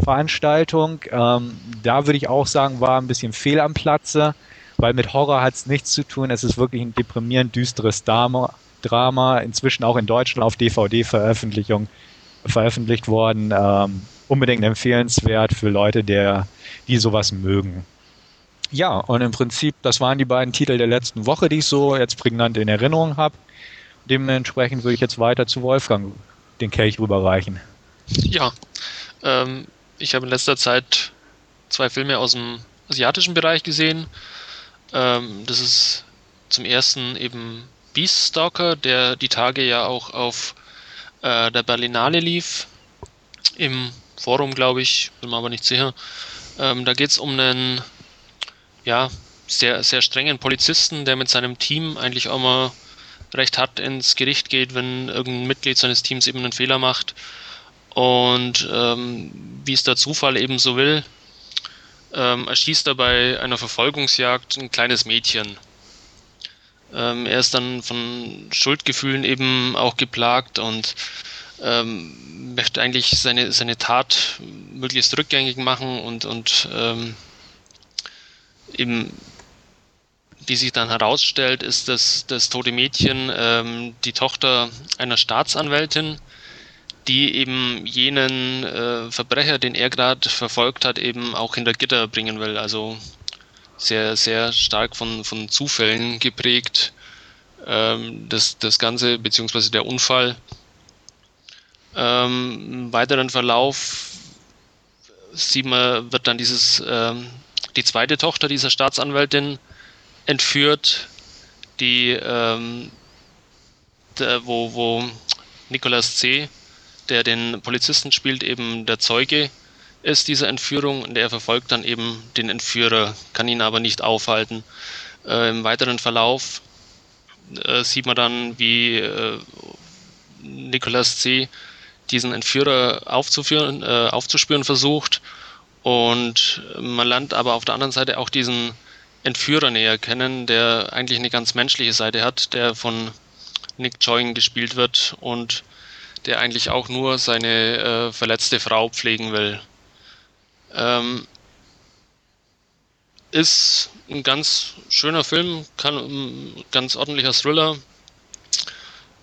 Veranstaltung. Ähm, da würde ich auch sagen, war ein bisschen fehl am Platze, weil mit Horror hat es nichts zu tun. Es ist wirklich ein deprimierend düsteres Drama, Drama inzwischen auch in Deutschland auf DVD-Veröffentlichung veröffentlicht worden. Ähm, unbedingt empfehlenswert für Leute, der, die sowas mögen. Ja, und im Prinzip, das waren die beiden Titel der letzten Woche, die ich so jetzt prägnant in Erinnerung habe. Dementsprechend würde ich jetzt weiter zu Wolfgang den Kelch rüberreichen. Ja, ähm, ich habe in letzter Zeit zwei Filme aus dem asiatischen Bereich gesehen. Ähm, das ist zum ersten eben Beaststalker, der die Tage ja auch auf äh, der Berlinale lief. Im Forum, glaube ich, bin mir aber nicht sicher. Ähm, da geht es um einen ja, sehr, sehr strengen Polizisten, der mit seinem Team eigentlich auch mal recht hart ins Gericht geht, wenn irgendein Mitglied seines Teams eben einen Fehler macht. Und ähm, wie es der Zufall eben so will, ähm, erschießt er bei einer Verfolgungsjagd ein kleines Mädchen. Ähm, er ist dann von Schuldgefühlen eben auch geplagt und ähm, möchte eigentlich seine, seine Tat möglichst rückgängig machen und, und eben wie sich dann herausstellt, ist dass das tote Mädchen ähm, die Tochter einer Staatsanwältin, die eben jenen äh, Verbrecher, den er gerade verfolgt hat, eben auch hinter Gitter bringen will. Also sehr, sehr stark von, von Zufällen geprägt. Ähm, das, das Ganze, beziehungsweise der Unfall. Ähm, Im weiteren Verlauf sieht man, wird dann dieses, ähm, die zweite Tochter dieser Staatsanwältin entführt, die, ähm, der, wo, wo Nicolas C., der den Polizisten spielt, eben der Zeuge ist dieser Entführung und er verfolgt dann eben den Entführer, kann ihn aber nicht aufhalten. Äh, Im weiteren Verlauf äh, sieht man dann, wie äh, Nicolas C. diesen Entführer aufzuführen, äh, aufzuspüren versucht und man lernt aber auf der anderen Seite auch diesen Entführer näher kennen, der eigentlich eine ganz menschliche Seite hat, der von Nick Joying gespielt wird und der eigentlich auch nur seine äh, verletzte Frau pflegen will. Ähm, ist ein ganz schöner Film, kann, ein ganz ordentlicher Thriller.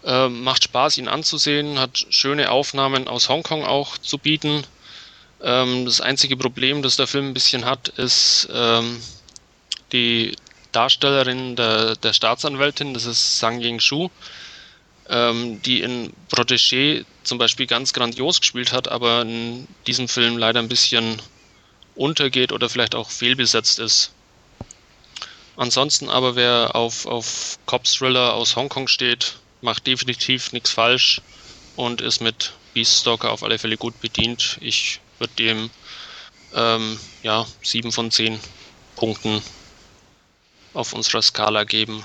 Äh, macht Spaß, ihn anzusehen, hat schöne Aufnahmen aus Hongkong auch zu bieten. Ähm, das einzige Problem, das der Film ein bisschen hat, ist, ähm, die Darstellerin der, der Staatsanwältin, das ist Sang Ying Shu, ähm, die in Protégé zum Beispiel ganz grandios gespielt hat, aber in diesem Film leider ein bisschen untergeht oder vielleicht auch fehlbesetzt ist. Ansonsten aber wer auf, auf Cops-Thriller aus Hongkong steht, macht definitiv nichts falsch und ist mit Beaststalker auf alle Fälle gut bedient. Ich würde dem ähm, ja, 7 von 10 Punkten auf unserer Skala geben.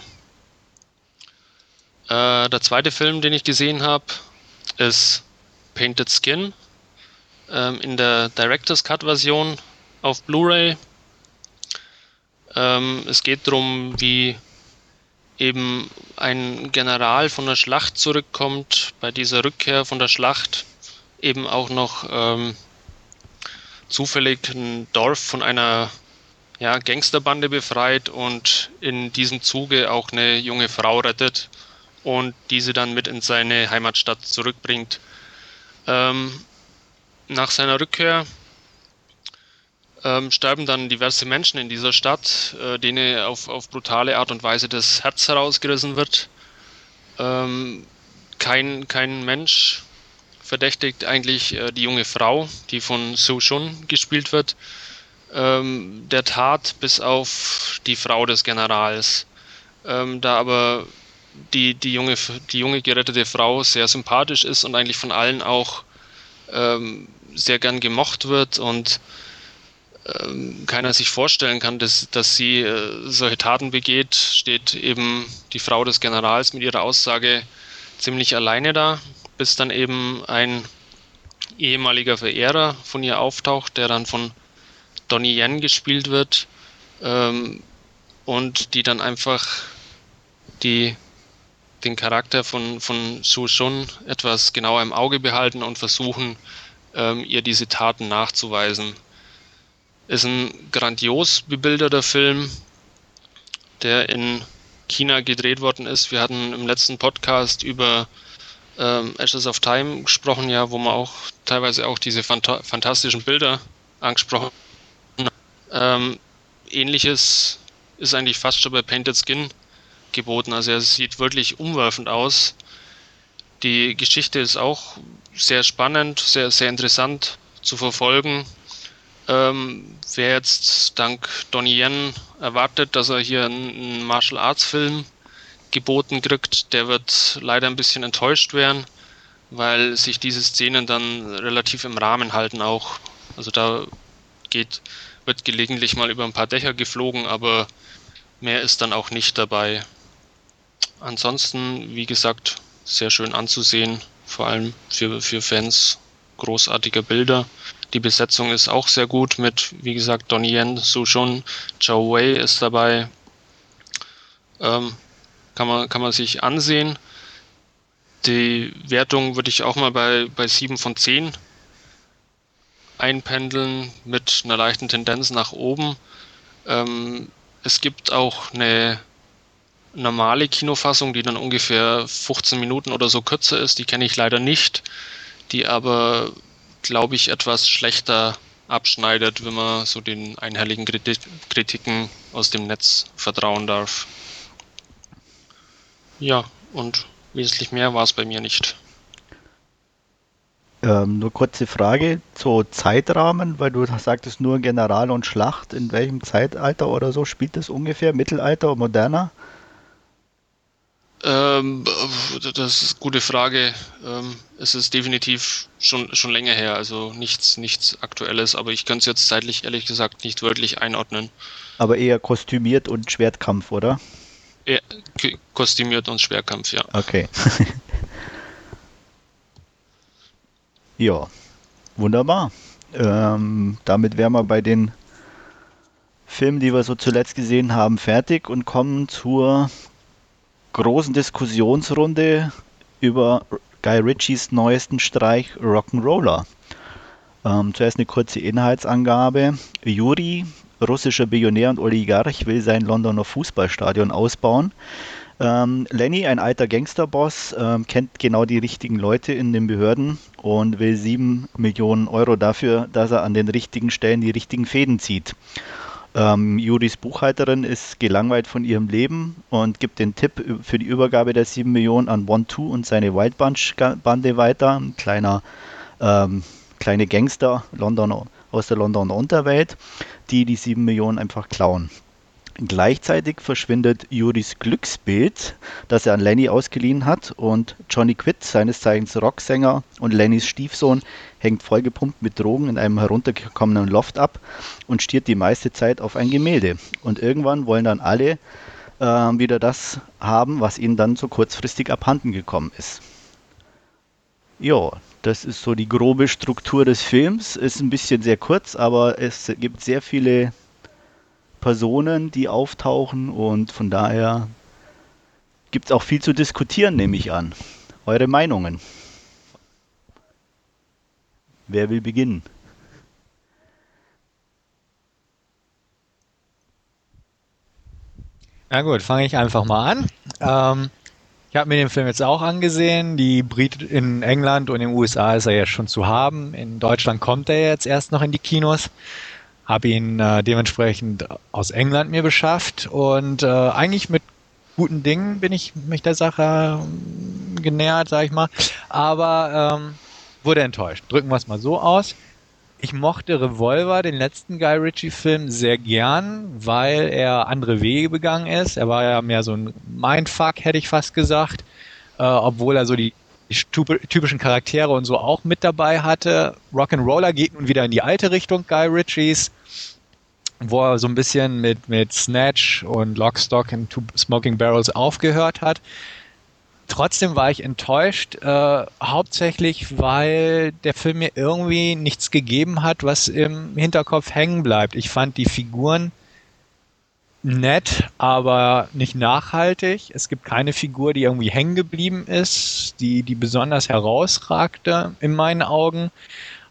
Äh, der zweite Film, den ich gesehen habe, ist Painted Skin ähm, in der Director's Cut Version auf Blu-ray. Ähm, es geht darum, wie eben ein General von der Schlacht zurückkommt, bei dieser Rückkehr von der Schlacht eben auch noch ähm, zufällig ein Dorf von einer ja, Gangsterbande befreit und in diesem Zuge auch eine junge Frau rettet und diese dann mit in seine Heimatstadt zurückbringt. Ähm, nach seiner Rückkehr ähm, sterben dann diverse Menschen in dieser Stadt, äh, denen auf, auf brutale Art und Weise das Herz herausgerissen wird. Ähm, kein, kein Mensch verdächtigt eigentlich äh, die junge Frau, die von Su Shun gespielt wird, ähm, der Tat, bis auf die Frau des Generals. Ähm, da aber die, die, junge, die junge gerettete Frau sehr sympathisch ist und eigentlich von allen auch ähm, sehr gern gemocht wird und keiner sich vorstellen kann, dass, dass sie äh, solche Taten begeht, steht eben die Frau des Generals mit ihrer Aussage ziemlich alleine da, bis dann eben ein ehemaliger Verehrer von ihr auftaucht, der dann von Donnie Yen gespielt wird ähm, und die dann einfach die, den Charakter von, von Su Shun etwas genauer im Auge behalten und versuchen, ähm, ihr diese Taten nachzuweisen. Ist ein grandios bebilderter Film, der in China gedreht worden ist. Wir hatten im letzten Podcast über ähm, Ashes of Time gesprochen, ja, wo man auch teilweise auch diese phanta fantastischen Bilder angesprochen hat. Ähm, Ähnliches ist eigentlich fast schon bei Painted Skin geboten. Also er sieht wirklich umwerfend aus. Die Geschichte ist auch sehr spannend, sehr, sehr interessant zu verfolgen. Ähm, wer jetzt dank Donnie Yen erwartet, dass er hier einen Martial Arts Film geboten kriegt, der wird leider ein bisschen enttäuscht werden, weil sich diese Szenen dann relativ im Rahmen halten auch. Also da geht wird gelegentlich mal über ein paar Dächer geflogen, aber mehr ist dann auch nicht dabei. Ansonsten, wie gesagt, sehr schön anzusehen, vor allem für, für Fans großartige Bilder. Die Besetzung ist auch sehr gut mit, wie gesagt, Donnie Yen, Su Shun, Zhao Wei ist dabei. Ähm, kann, man, kann man sich ansehen. Die Wertung würde ich auch mal bei, bei 7 von 10 einpendeln mit einer leichten Tendenz nach oben. Ähm, es gibt auch eine normale Kinofassung, die dann ungefähr 15 Minuten oder so kürzer ist. Die kenne ich leider nicht, die aber, glaube ich, etwas schlechter abschneidet, wenn man so den einhelligen Kritiken aus dem Netz vertrauen darf. Ja, und wesentlich mehr war es bei mir nicht. Ähm, nur kurze Frage zu Zeitrahmen, weil du sagtest nur General und Schlacht. In welchem Zeitalter oder so spielt das ungefähr? Mittelalter, moderner? Ähm, das ist eine gute Frage. Ähm, es ist definitiv schon, schon länger her, also nichts, nichts Aktuelles, aber ich kann es jetzt zeitlich ehrlich gesagt nicht wörtlich einordnen. Aber eher kostümiert und Schwertkampf, oder? Ja, kostümiert und Schwerkampf, ja. Okay. [laughs] ja, wunderbar. Ähm, damit wären wir bei den Filmen, die wir so zuletzt gesehen haben, fertig und kommen zur großen Diskussionsrunde über Guy Ritchies neuesten Streich Rock'n'Roller. Ähm, zuerst eine kurze Inhaltsangabe. Juri, russischer Billionär und Oligarch will sein Londoner Fußballstadion ausbauen. Ähm, Lenny, ein alter Gangsterboss, ähm, kennt genau die richtigen Leute in den Behörden und will 7 Millionen Euro dafür, dass er an den richtigen Stellen die richtigen Fäden zieht. Ähm, Juris Buchhalterin ist gelangweilt von ihrem Leben und gibt den Tipp für die Übergabe der 7 Millionen an One-Two und seine Wild Bunch-Bande weiter. Ein kleiner, ähm, kleine Gangster Londoner, aus der Londoner Unterwelt die die 7 Millionen einfach klauen. Gleichzeitig verschwindet Juris Glücksbild, das er an Lenny ausgeliehen hat, und Johnny Quitt, seines Zeichens Rocksänger und Lennys Stiefsohn, hängt vollgepumpt mit Drogen in einem heruntergekommenen Loft ab und stiert die meiste Zeit auf ein Gemälde. Und irgendwann wollen dann alle äh, wieder das haben, was ihnen dann so kurzfristig abhanden gekommen ist. Ja, das ist so die grobe Struktur des Films. Ist ein bisschen sehr kurz, aber es gibt sehr viele Personen, die auftauchen und von daher gibt es auch viel zu diskutieren, nehme ich an. Eure Meinungen. Wer will beginnen? Na gut, fange ich einfach mal an. Ähm, ich habe mir den Film jetzt auch angesehen. Die Brit in England und in den USA ist er ja schon zu haben. In Deutschland kommt er jetzt erst noch in die Kinos. Habe ihn äh, dementsprechend aus England mir beschafft und äh, eigentlich mit guten Dingen bin ich mich der Sache ähm, genähert, sag ich mal. Aber ähm, wurde enttäuscht. Drücken wir es mal so aus ich mochte Revolver, den letzten Guy Ritchie-Film, sehr gern, weil er andere Wege begangen ist. Er war ja mehr so ein Mindfuck, hätte ich fast gesagt, äh, obwohl er so die, typischen Charaktere und so auch mit dabei hatte. Rock'n'Roller geht nun wieder in die alte Richtung Guy Ritchies, wo er so ein bisschen mit, mit Snatch und Lockstock and Two Smoking Barrels aufgehört hat. Trotzdem war ich enttäuscht, äh, hauptsächlich weil der Film mir irgendwie nichts gegeben hat, was im Hinterkopf hängen bleibt. Ich fand die Figuren nett, aber nicht nachhaltig. Es gibt keine Figur, die irgendwie hängen geblieben ist, die, die besonders herausragte in meinen Augen.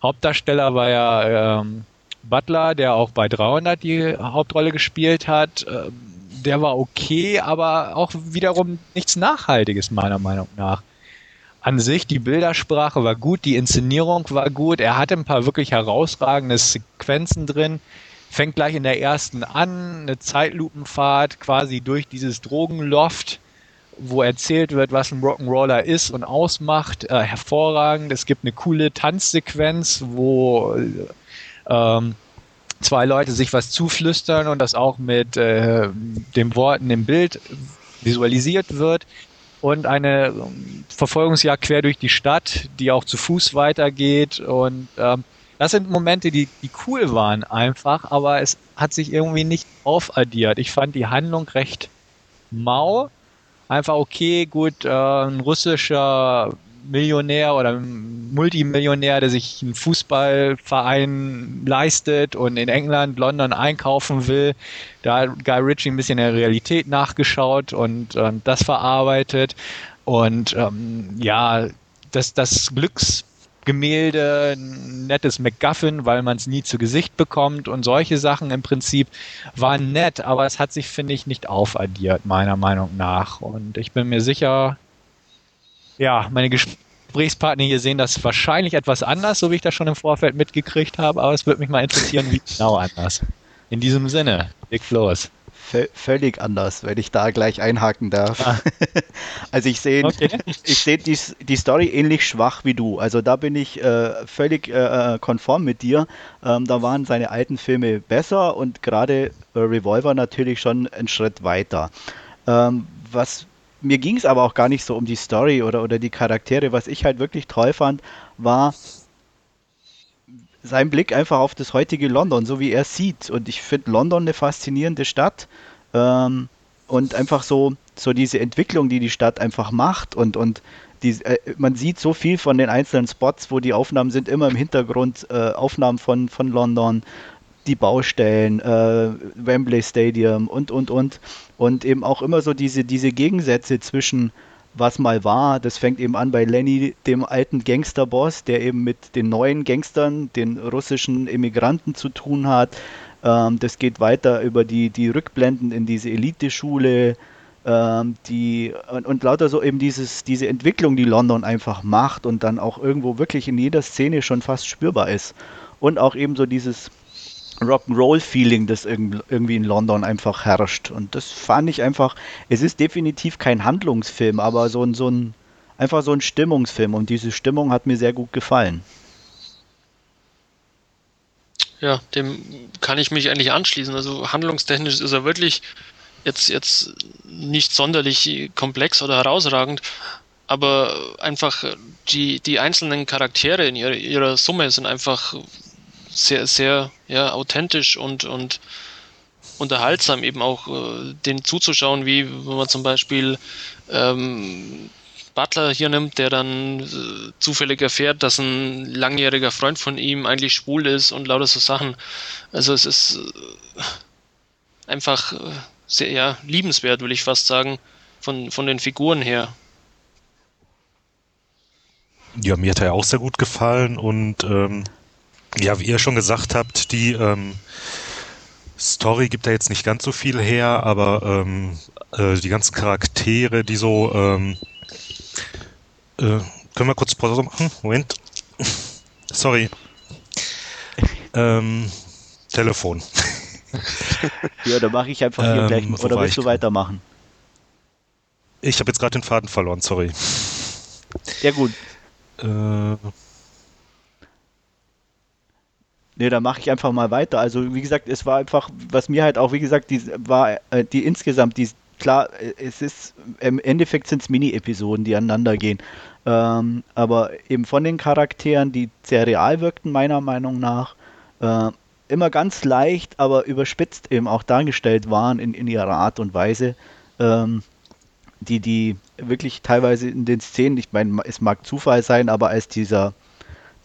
Hauptdarsteller war ja ähm, Butler, der auch bei 300 die Hauptrolle gespielt hat. Ähm, der war okay, aber auch wiederum nichts Nachhaltiges meiner Meinung nach. An sich, die Bildersprache war gut, die Inszenierung war gut, er hatte ein paar wirklich herausragende Sequenzen drin, fängt gleich in der ersten an, eine Zeitlupenfahrt quasi durch dieses Drogenloft, wo erzählt wird, was ein Rock'n'Roller ist und ausmacht, äh, hervorragend. Es gibt eine coole Tanzsequenz, wo ähm, zwei Leute sich was zuflüstern und das auch mit äh, den Worten im Bild visualisiert wird und eine Verfolgungsjagd quer durch die Stadt, die auch zu Fuß weitergeht und ähm, das sind Momente, die, die cool waren einfach, aber es hat sich irgendwie nicht aufaddiert. Ich fand die Handlung recht mau. Einfach okay, gut, äh, ein russischer Millionär oder Multimillionär, der sich einen Fußballverein leistet und in England, London einkaufen will. Da hat Guy Ritchie ein bisschen der Realität nachgeschaut und ähm, das verarbeitet. Und ähm, ja, das, das Glücks Gemälde, nettes MacGuffin, weil man es nie zu Gesicht bekommt und solche Sachen im Prinzip waren nett, aber es hat sich, finde ich, nicht aufaddiert, meiner Meinung nach. Und ich bin mir sicher, ja, meine Gesprächspartner hier sehen das wahrscheinlich etwas anders, so wie ich das schon im Vorfeld mitgekriegt habe, aber es würde mich mal interessieren, wie genau anders. In diesem Sinne, leg los völlig anders, wenn ich da gleich einhaken darf. Ah. [laughs] also ich sehe okay. ich sehe die, die Story ähnlich schwach wie du. Also da bin ich äh, völlig äh, konform mit dir. Ähm, da waren seine alten Filme besser und gerade äh, Revolver natürlich schon einen Schritt weiter. Ähm, was mir ging es aber auch gar nicht so um die Story oder, oder die Charaktere. Was ich halt wirklich toll fand, war sein Blick einfach auf das heutige London, so wie er sieht. Und ich finde London eine faszinierende Stadt. Ähm, und einfach so, so diese Entwicklung, die die Stadt einfach macht und, und die, äh, man sieht so viel von den einzelnen Spots, wo die Aufnahmen sind, immer im Hintergrund, äh, Aufnahmen von, von London, die Baustellen, äh, Wembley Stadium und, und, und. Und eben auch immer so diese, diese Gegensätze zwischen was mal war. Das fängt eben an bei Lenny, dem alten Gangsterboss, der eben mit den neuen Gangstern, den russischen Immigranten zu tun hat. Ähm, das geht weiter über die, die Rückblenden in diese Eliteschule. Ähm, die, und, und, lauter so eben dieses, diese Entwicklung, die London einfach macht und dann auch irgendwo wirklich in jeder Szene schon fast spürbar ist. Und auch eben so dieses Rock'n'Roll-Feeling, das irgendwie in London einfach herrscht. Und das fand ich einfach, es ist definitiv kein Handlungsfilm, aber so ein, so ein, einfach so ein Stimmungsfilm. Und diese Stimmung hat mir sehr gut gefallen. Ja, dem kann ich mich eigentlich anschließen. Also handlungstechnisch ist er wirklich jetzt, jetzt nicht sonderlich komplex oder herausragend, aber einfach die, die einzelnen Charaktere in ihrer, ihrer Summe sind einfach sehr, sehr ja, authentisch und, und unterhaltsam eben auch äh, den zuzuschauen, wie wenn man zum Beispiel ähm, Butler hier nimmt, der dann äh, zufällig erfährt, dass ein langjähriger Freund von ihm eigentlich schwul ist und lauter so Sachen. Also es ist äh, einfach äh, sehr ja, liebenswert, will ich fast sagen, von, von den Figuren her. Ja, mir hat er auch sehr gut gefallen und ähm, ja, wie ihr schon gesagt habt, die ähm, Story gibt da jetzt nicht ganz so viel her, aber ähm, äh, die ganzen Charaktere, die so ähm, äh, können wir kurz Pause machen? Moment. [laughs] Sorry. Ähm, Telefon. [laughs] ja, da mache ich einfach hier ähm, gleich. Oder willst du weitermachen? Ich habe jetzt gerade den Faden verloren, sorry. Ja, gut. Äh, Nee, da mache ich einfach mal weiter. Also wie gesagt, es war einfach, was mir halt auch, wie gesagt, die war äh, die insgesamt, die klar, äh, es ist im Endeffekt sind es Mini-Episoden, die aneinander gehen. Ähm, aber eben von den Charakteren, die sehr real wirkten, meiner Meinung nach, äh, immer ganz leicht, aber überspitzt eben auch dargestellt waren in, in ihrer Art und Weise. Ähm, die, die wirklich teilweise in den Szenen, ich meine, es mag Zufall sein, aber als dieser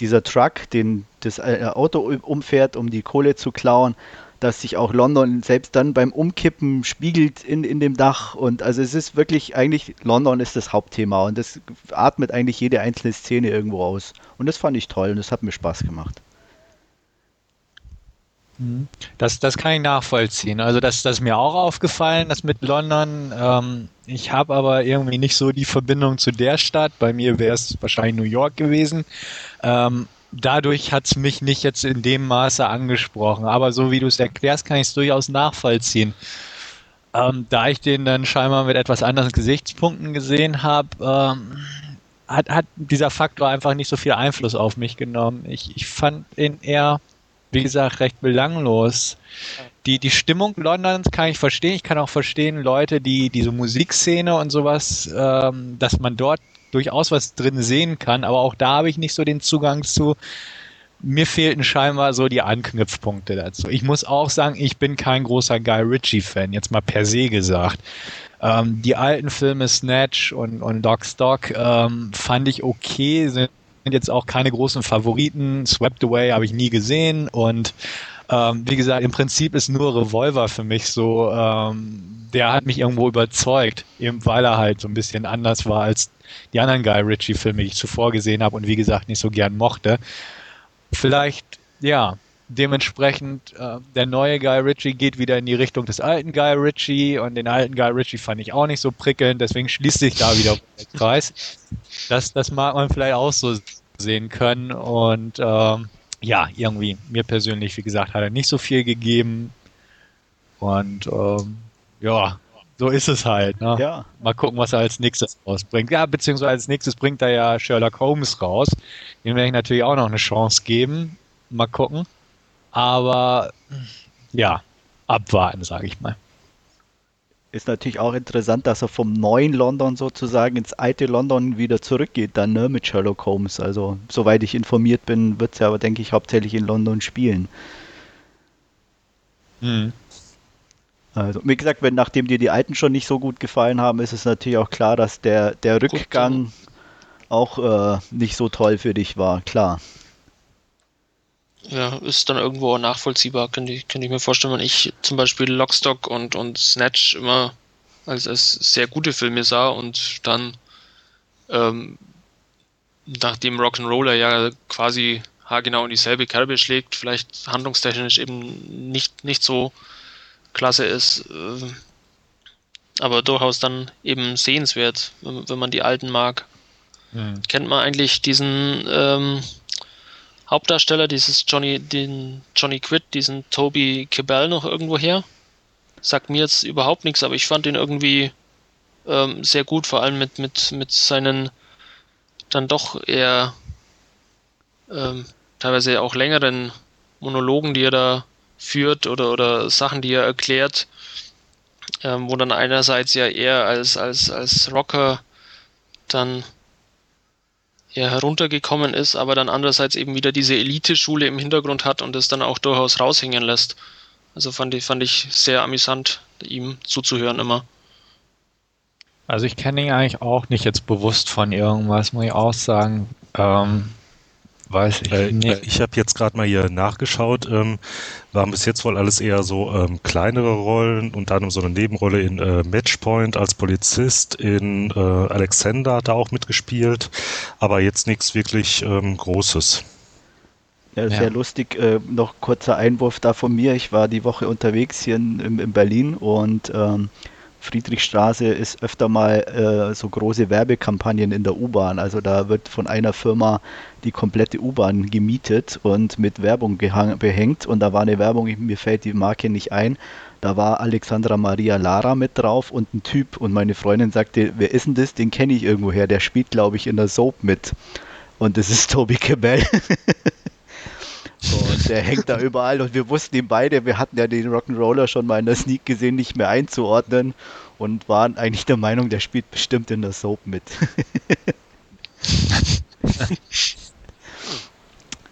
dieser Truck, den das äh, Auto umfährt, um die Kohle zu klauen, dass sich auch London selbst dann beim Umkippen spiegelt in, in dem Dach. Und also es ist wirklich eigentlich, London ist das Hauptthema und das atmet eigentlich jede einzelne Szene irgendwo aus. Und das fand ich toll und das hat mir Spaß gemacht. Mhm. Das, das kann ich nachvollziehen. Also das, das ist mir auch aufgefallen, das mit London. Ähm, ich habe aber irgendwie nicht so die Verbindung zu der Stadt. Bei mir wäre es wahrscheinlich New York gewesen. Ähm, dadurch hat es mich nicht jetzt in dem Maße angesprochen. Aber so wie du es erklärst, kann ich es durchaus nachvollziehen. Ähm, da ich den dann scheinbar mit etwas anderen Gesichtspunkten gesehen habe, ähm, hat, hat dieser Faktor einfach nicht so viel Einfluss auf mich genommen. Ich, ich fand ihn eher wie gesagt, recht belanglos. Die, die Stimmung Londons kann ich verstehen. Ich kann auch verstehen, Leute, die diese Musikszene und sowas, ähm, dass man dort durchaus was drin sehen kann, aber auch da habe ich nicht so den Zugang zu. mir fehlten scheinbar so die Anknüpfpunkte dazu. Ich muss auch sagen, ich bin kein großer Guy Ritchie-Fan, jetzt mal per se gesagt. Ähm, die alten Filme Snatch und, und Doc Stock ähm, fand ich okay, sind jetzt auch keine großen Favoriten. Swept Away habe ich nie gesehen und ähm, wie gesagt, im Prinzip ist nur Revolver für mich so, ähm, der hat mich irgendwo überzeugt, eben weil er halt so ein bisschen anders war als die anderen Guy Ritchie-Filme, die ich zuvor gesehen habe und wie gesagt nicht so gern mochte. Vielleicht, ja, dementsprechend, äh, der neue Guy Ritchie geht wieder in die Richtung des alten Guy Ritchie und den alten Guy Ritchie fand ich auch nicht so prickelnd, deswegen schließt sich da wieder der Kreis. Das, das mag man vielleicht auch so sehen können und ähm, ja, irgendwie, mir persönlich, wie gesagt, hat er nicht so viel gegeben. Und ähm, ja, so ist es halt. Ne? Ja. Mal gucken, was er als nächstes rausbringt. Ja, beziehungsweise als nächstes bringt er ja Sherlock Holmes raus. Den werde ich natürlich auch noch eine Chance geben. Mal gucken. Aber ja, abwarten, sage ich mal. Ist natürlich auch interessant, dass er vom neuen London sozusagen ins alte London wieder zurückgeht, dann ne, mit Sherlock Holmes. Also, soweit ich informiert bin, wird es ja aber, denke ich, hauptsächlich in London spielen. Mhm. Also, wie gesagt, wenn nachdem dir die alten schon nicht so gut gefallen haben, ist es natürlich auch klar, dass der, der Rückgang auch äh, nicht so toll für dich war, klar. Ja, ist dann irgendwo auch nachvollziehbar, könnte ich, könnte ich mir vorstellen, wenn ich zum Beispiel Lockstock und, und Snatch immer als, als sehr gute Filme sah und dann ähm, nachdem Rock'n'Roller ja quasi haargenau in dieselbe Kerbe schlägt, vielleicht handlungstechnisch eben nicht, nicht so klasse ist, äh, aber durchaus dann eben sehenswert, wenn, wenn man die alten mag. Mhm. Kennt man eigentlich diesen ähm, Hauptdarsteller, dieses Johnny, den Johnny Quidd, diesen Toby Cabell noch irgendwo her. Sagt mir jetzt überhaupt nichts, aber ich fand ihn irgendwie ähm, sehr gut, vor allem mit, mit, mit seinen dann doch eher ähm, teilweise auch längeren Monologen, die er da führt oder, oder Sachen, die er erklärt, ähm, wo dann einerseits ja eher als, als, als Rocker dann eher heruntergekommen ist, aber dann andererseits eben wieder diese Elite-Schule im Hintergrund hat und es dann auch durchaus raushängen lässt. Also fand ich, fand ich sehr amüsant, ihm zuzuhören immer. Also ich kenne ihn eigentlich auch nicht jetzt bewusst von irgendwas, muss ich auch sagen. Ähm, Weiß ich äh, nicht. Ich habe jetzt gerade mal hier nachgeschaut. Ähm, waren bis jetzt wohl alles eher so ähm, kleinere Rollen, unter anderem so eine Nebenrolle in äh, Matchpoint als Polizist, in äh, Alexander hat er auch mitgespielt, aber jetzt nichts wirklich ähm, Großes. Ja, sehr ja. lustig. Äh, noch kurzer Einwurf da von mir. Ich war die Woche unterwegs hier in, in, in Berlin und ähm, Friedrichstraße ist öfter mal äh, so große Werbekampagnen in der U-Bahn. Also da wird von einer Firma die komplette U-Bahn gemietet und mit Werbung behängt. Und da war eine Werbung, mir fällt die Marke nicht ein. Da war Alexandra Maria Lara mit drauf und ein Typ. Und meine Freundin sagte, wer ist denn das? Den kenne ich irgendwoher. Der spielt, glaube ich, in der Soap mit. Und das ist Toby Cabell. [laughs] Und der hängt da überall und wir wussten ihn beide, wir hatten ja den Rock'n'Roller schon mal in der Sneak gesehen, nicht mehr einzuordnen und waren eigentlich der Meinung, der spielt bestimmt in der Soap mit. [laughs]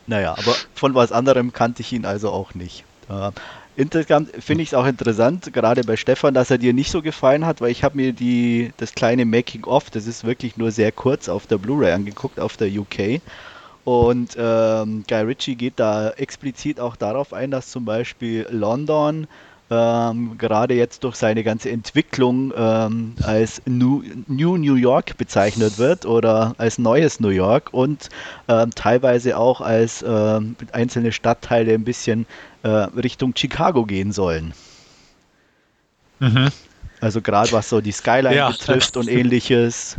naja, aber von was anderem kannte ich ihn also auch nicht. Äh, insgesamt finde ich es auch interessant, gerade bei Stefan, dass er dir nicht so gefallen hat, weil ich habe mir die, das kleine Making-of, das ist wirklich nur sehr kurz auf der Blu-ray angeguckt, auf der UK. Und ähm, Guy Ritchie geht da explizit auch darauf ein, dass zum Beispiel London ähm, gerade jetzt durch seine ganze Entwicklung ähm, als New, New, New York bezeichnet wird oder als neues New York und ähm, teilweise auch als ähm, einzelne Stadtteile ein bisschen äh, Richtung Chicago gehen sollen. Mhm. Also gerade was so die Skyline ja, betrifft und [laughs] ähnliches.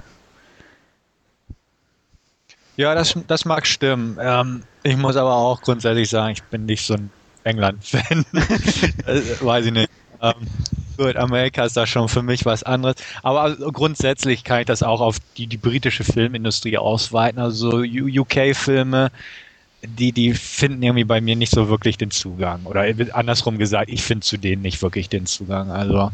Ja, das, das mag stimmen. Ähm, ich muss aber auch grundsätzlich sagen, ich bin nicht so ein England-Fan. [laughs] weiß ich nicht. Ähm, gut, Amerika ist da schon für mich was anderes. Aber grundsätzlich kann ich das auch auf die, die britische Filmindustrie ausweiten. Also UK-Filme, die, die finden irgendwie bei mir nicht so wirklich den Zugang. Oder andersrum gesagt, ich finde zu denen nicht wirklich den Zugang. Also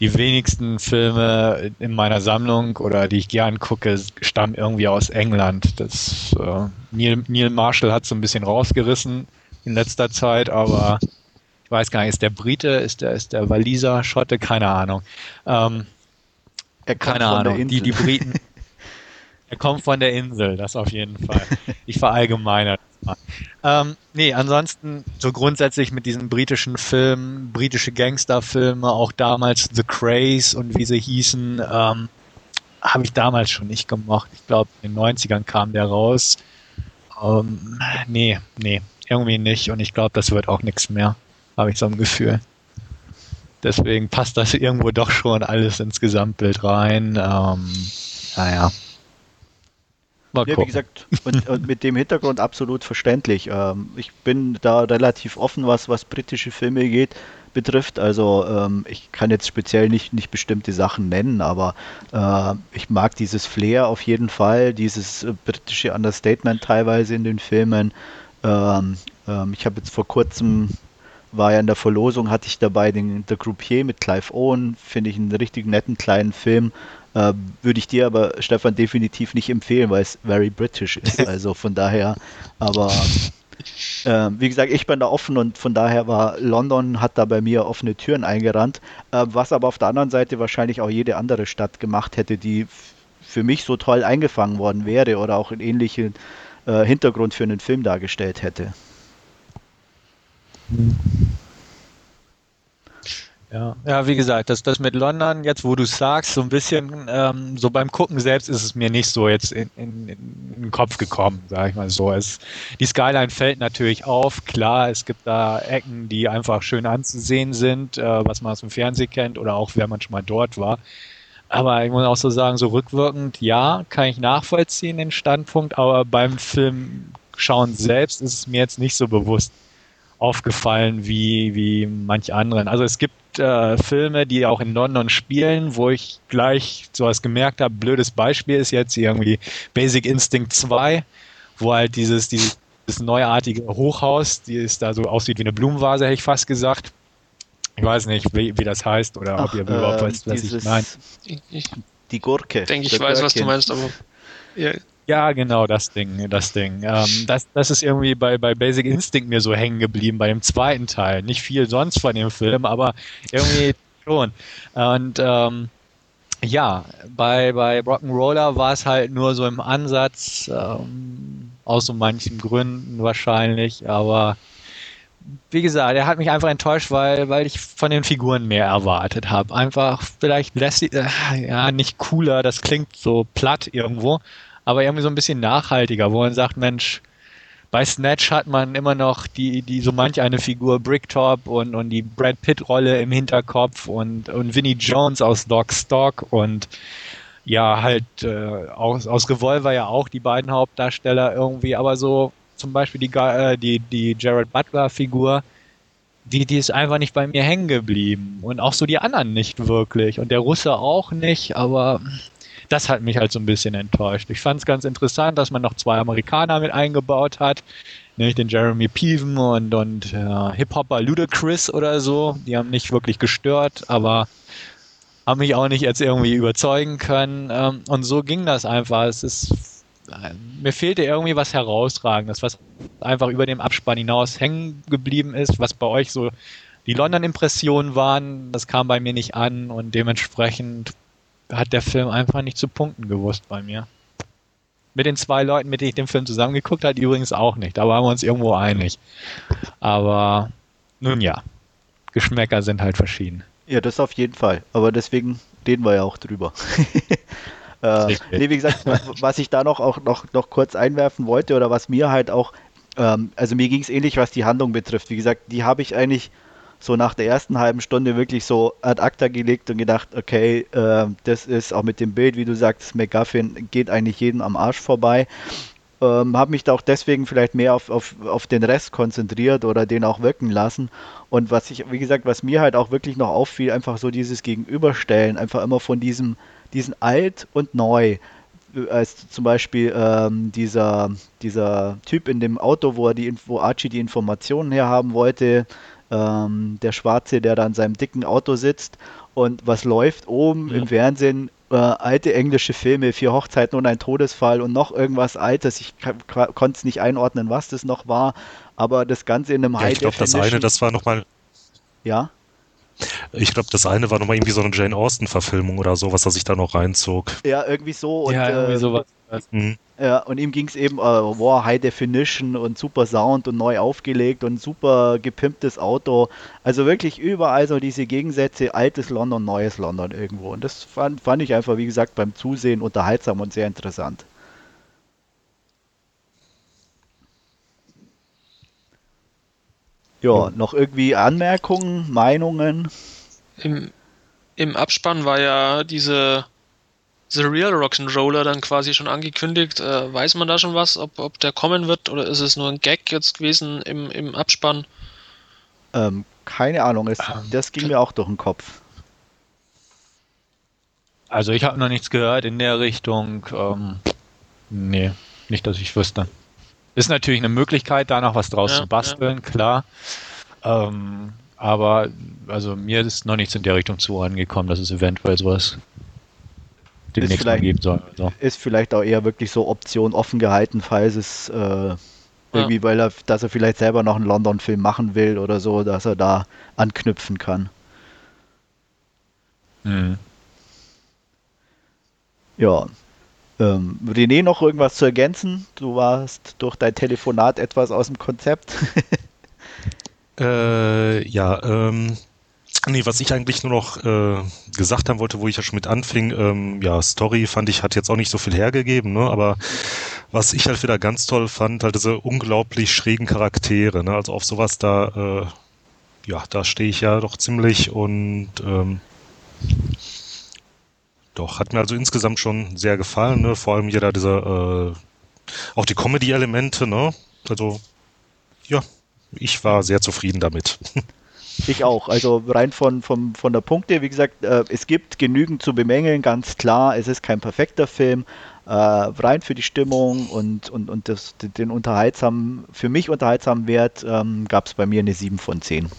die wenigsten Filme in meiner Sammlung oder die ich gern gucke, stammen irgendwie aus England. Das, äh, Neil, Neil Marshall hat so ein bisschen rausgerissen in letzter Zeit, aber ich weiß gar nicht, ist der Brite, ist der, ist der Waliser, Schotte, keine Ahnung. Ähm, keine Ahnung. Die, die Briten. [laughs] er kommt von der Insel, das auf jeden Fall. Ich verallgemeine das mal. Ähm, nee, ansonsten so grundsätzlich mit diesen britischen Filmen, britische Gangsterfilme, auch damals The Craze und wie sie hießen, ähm, habe ich damals schon nicht gemocht. Ich glaube, in den 90ern kam der raus. Ähm, nee, nee, irgendwie nicht. Und ich glaube, das wird auch nichts mehr habe ich so ein Gefühl. Deswegen passt das [laughs] irgendwo doch schon alles ins Gesamtbild rein. Ähm, naja. Mal ja, wie gesagt, und, und, mit dem Hintergrund absolut verständlich. Ähm, ich bin da relativ offen, was, was britische Filme geht, betrifft. Also ähm, ich kann jetzt speziell nicht, nicht bestimmte Sachen nennen, aber äh, ich mag dieses Flair auf jeden Fall, dieses äh, britische Understatement teilweise in den Filmen. Ähm, ähm ich habe jetzt vor kurzem war ja in der Verlosung, hatte ich dabei den The Groupier mit Clive Owen, finde ich einen richtig netten kleinen Film. Äh, Würde ich dir aber, Stefan, definitiv nicht empfehlen, weil es very British ist. [laughs] Also von daher, aber äh, wie gesagt, ich bin da offen und von daher war London, hat da bei mir offene Türen eingerannt, äh, was aber auf der anderen Seite wahrscheinlich auch jede andere Stadt gemacht hätte, die für mich so toll eingefangen worden wäre oder auch einen ähnlichen äh, Hintergrund für einen Film dargestellt hätte. Ja, ja, wie gesagt, das, das mit London, jetzt wo du sagst, so ein bisschen, ähm, so beim Gucken selbst ist es mir nicht so jetzt in, in, in den Kopf gekommen, sag ich mal so. Es, die Skyline fällt natürlich auf, klar, es gibt da Ecken, die einfach schön anzusehen sind, äh, was man aus dem Fernsehen kennt oder auch wenn man schon mal dort war. Aber ich muss auch so sagen, so rückwirkend, ja, kann ich nachvollziehen, den Standpunkt, aber beim Film schauen selbst ist es mir jetzt nicht so bewusst aufgefallen wie, wie manch anderen. Also es gibt äh, Filme, die auch in London spielen, wo ich gleich sowas gemerkt habe. Blödes Beispiel ist jetzt irgendwie Basic Instinct 2, wo halt dieses, dieses, dieses neuartige Hochhaus, die ist da so aussieht wie eine Blumenvase, hätte ich fast gesagt. Ich weiß nicht, wie, wie das heißt oder Ach, ob ihr überhaupt äh, wisst, was ich meine. Die Gurke. Ich denke, ich weiß, Gurke. was du meinst, aber ja, ja, genau, das Ding, das Ding. Ähm, das, das ist irgendwie bei, bei Basic Instinct mir so hängen geblieben, bei dem zweiten Teil. Nicht viel sonst von dem Film, aber irgendwie schon. Und ähm, ja, bei, bei Rock'n'Roller war es halt nur so im Ansatz, ähm, aus so manchen Gründen wahrscheinlich, aber wie gesagt, er hat mich einfach enttäuscht, weil, weil ich von den Figuren mehr erwartet habe. Einfach vielleicht lässig, äh, ja, nicht cooler, das klingt so platt irgendwo, aber irgendwie so ein bisschen nachhaltiger, wo man sagt, Mensch, bei Snatch hat man immer noch die, die so manch eine Figur Bricktop und, und die Brad Pitt-Rolle im Hinterkopf und, und Vinnie Jones aus Dog Stock und ja, halt äh, aus, aus Revolver ja auch die beiden Hauptdarsteller irgendwie, aber so zum Beispiel die, äh, die, die Jared Butler-Figur, die, die ist einfach nicht bei mir hängen geblieben. Und auch so die anderen nicht wirklich. Und der Russe auch nicht, aber das hat mich halt so ein bisschen enttäuscht. Ich fand es ganz interessant, dass man noch zwei Amerikaner mit eingebaut hat, nämlich den Jeremy Piven und, und äh, Hip-Hopper Ludacris oder so. Die haben nicht wirklich gestört, aber haben mich auch nicht jetzt irgendwie überzeugen können. Ähm, und so ging das einfach. Es ist äh, mir fehlte irgendwie was herausragendes, was einfach über dem Abspann hinaus hängen geblieben ist, was bei euch so die London-Impressionen waren, das kam bei mir nicht an und dementsprechend hat der Film einfach nicht zu punkten gewusst bei mir. Mit den zwei Leuten, mit denen ich den Film zusammengeguckt habe, übrigens auch nicht. Da waren wir uns irgendwo einig. Aber nun ja, Geschmäcker sind halt verschieden. Ja, das auf jeden Fall. Aber deswegen reden wir ja auch drüber. [laughs] äh, nee, wie gesagt, was ich da noch, auch noch, noch kurz einwerfen wollte oder was mir halt auch, ähm, also mir ging es ähnlich, was die Handlung betrifft. Wie gesagt, die habe ich eigentlich so nach der ersten halben Stunde wirklich so ad acta gelegt und gedacht, okay, äh, das ist auch mit dem Bild, wie du sagst, McGuffin geht eigentlich jedem am Arsch vorbei. Ähm, habe mich da auch deswegen vielleicht mehr auf, auf, auf den Rest konzentriert oder den auch wirken lassen. Und was ich, wie gesagt, was mir halt auch wirklich noch auffiel, einfach so dieses Gegenüberstellen, einfach immer von diesem, diesen alt und neu als zum Beispiel ähm, dieser, dieser Typ in dem Auto, wo, er die, wo Archie die Informationen herhaben wollte, ähm, der Schwarze, der da in seinem dicken Auto sitzt Und was läuft oben ja. im Fernsehen? Äh, alte englische Filme, vier Hochzeiten und ein Todesfall und noch irgendwas Altes. Ich konnte es nicht einordnen, was das noch war, aber das Ganze in einem ja, High Ich glaube, das eine, das war nochmal. Ja. Ich glaube, das eine war nochmal irgendwie so eine Jane Austen-Verfilmung oder so, was er sich da noch reinzog. Ja, irgendwie so. Und, ja, irgendwie äh, sowas. Mhm. Ja, und ihm ging es eben, äh, wow, High Definition und super Sound und neu aufgelegt und super gepimptes Auto. Also wirklich überall so diese Gegensätze, altes London, neues London irgendwo. Und das fand, fand ich einfach, wie gesagt, beim Zusehen unterhaltsam und sehr interessant. Ja, noch irgendwie Anmerkungen, Meinungen? Im, Im Abspann war ja diese The Real Rock'n'Roller dann quasi schon angekündigt. Äh, weiß man da schon was, ob, ob der kommen wird oder ist es nur ein Gag jetzt gewesen im, im Abspann? Ähm, keine Ahnung, es, ähm, das ging mir auch durch den Kopf. Also ich habe noch nichts gehört in der Richtung. Ähm, nee, nicht, dass ich wüsste. Ist natürlich eine Möglichkeit, da noch was draus ja, zu basteln, ja. klar. Ähm, aber also mir ist noch nichts in der Richtung zu angekommen, dass es eventuell sowas demnächst mal geben soll. Also. Ist vielleicht auch eher wirklich so Option offen gehalten, falls es äh, irgendwie, ja. weil er, dass er vielleicht selber noch einen London-Film machen will oder so, dass er da anknüpfen kann. Mhm. Ja, ähm, René, noch irgendwas zu ergänzen? Du warst durch dein Telefonat etwas aus dem Konzept. [laughs] äh, ja, ähm, nee, was ich eigentlich nur noch äh, gesagt haben wollte, wo ich ja schon mit anfing, ähm, ja, Story fand ich, hat jetzt auch nicht so viel hergegeben, ne, aber was ich halt wieder ganz toll fand, halt diese unglaublich schrägen Charaktere, ne, also auf sowas da, äh, ja, da stehe ich ja doch ziemlich und ähm, doch, hat mir also insgesamt schon sehr gefallen, ne? Vor allem jeder dieser, äh, auch die Comedy-Elemente, ne? Also, ja, ich war sehr zufrieden damit. [laughs] Ich auch. Also rein von, von, von der Punkte, wie gesagt, äh, es gibt genügend zu bemängeln, ganz klar. Es ist kein perfekter Film. Äh, rein für die Stimmung und, und, und das, den unterhaltsamen, für mich unterhaltsamen Wert ähm, gab es bei mir eine 7 von 10.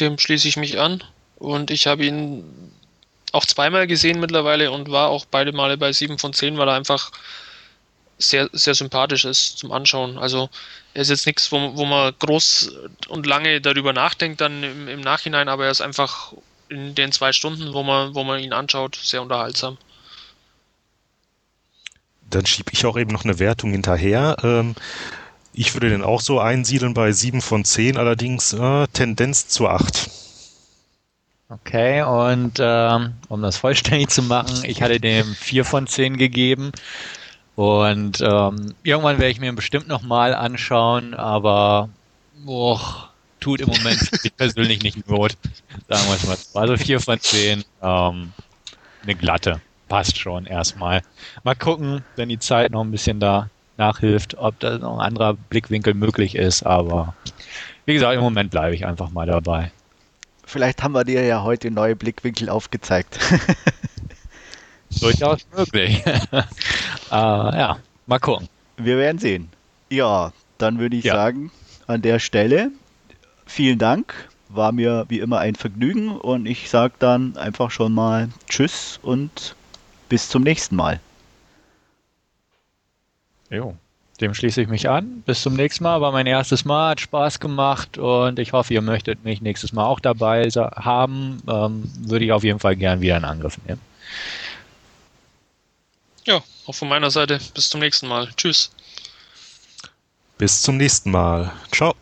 dem schließe ich mich an. Und ich habe ihn auch zweimal gesehen mittlerweile und war auch beide Male bei 7 von 10, weil er einfach sehr, sehr sympathisch ist zum Anschauen. Also er ist jetzt nichts, wo, wo man groß und lange darüber nachdenkt dann im, im Nachhinein, aber er ist einfach in den zwei Stunden, wo man, wo man ihn anschaut, sehr unterhaltsam. Dann schiebe ich auch eben noch eine Wertung hinterher. Ähm, ich würde den auch so einsiedeln bei 7 von 10, allerdings äh, Tendenz zu 8. Okay, und ähm, um das vollständig zu machen, ich hatte dem 4 von 10 gegeben. Und ähm, irgendwann werde ich mir bestimmt nochmal anschauen, aber oh, tut im Moment [laughs] persönlich nicht Not. Sagen wir es mal. Also 4 von 10, ähm, eine glatte. Passt schon erstmal. Mal gucken, wenn die Zeit noch ein bisschen da nachhilft, ob da noch ein anderer Blickwinkel möglich ist. Aber wie gesagt, im Moment bleibe ich einfach mal dabei. Vielleicht haben wir dir ja heute neue Blickwinkel aufgezeigt. [laughs] Durchaus möglich. [laughs] äh, ja, mal gucken. Wir werden sehen. Ja, dann würde ich ja. sagen, an der Stelle vielen Dank. War mir wie immer ein Vergnügen und ich sage dann einfach schon mal Tschüss und bis zum nächsten Mal. Jo, dem schließe ich mich an. Bis zum nächsten Mal. War mein erstes Mal, hat Spaß gemacht und ich hoffe, ihr möchtet mich nächstes Mal auch dabei haben. Ähm, würde ich auf jeden Fall gern wieder in Angriff nehmen. Ja, auch von meiner Seite. Bis zum nächsten Mal. Tschüss. Bis zum nächsten Mal. Ciao.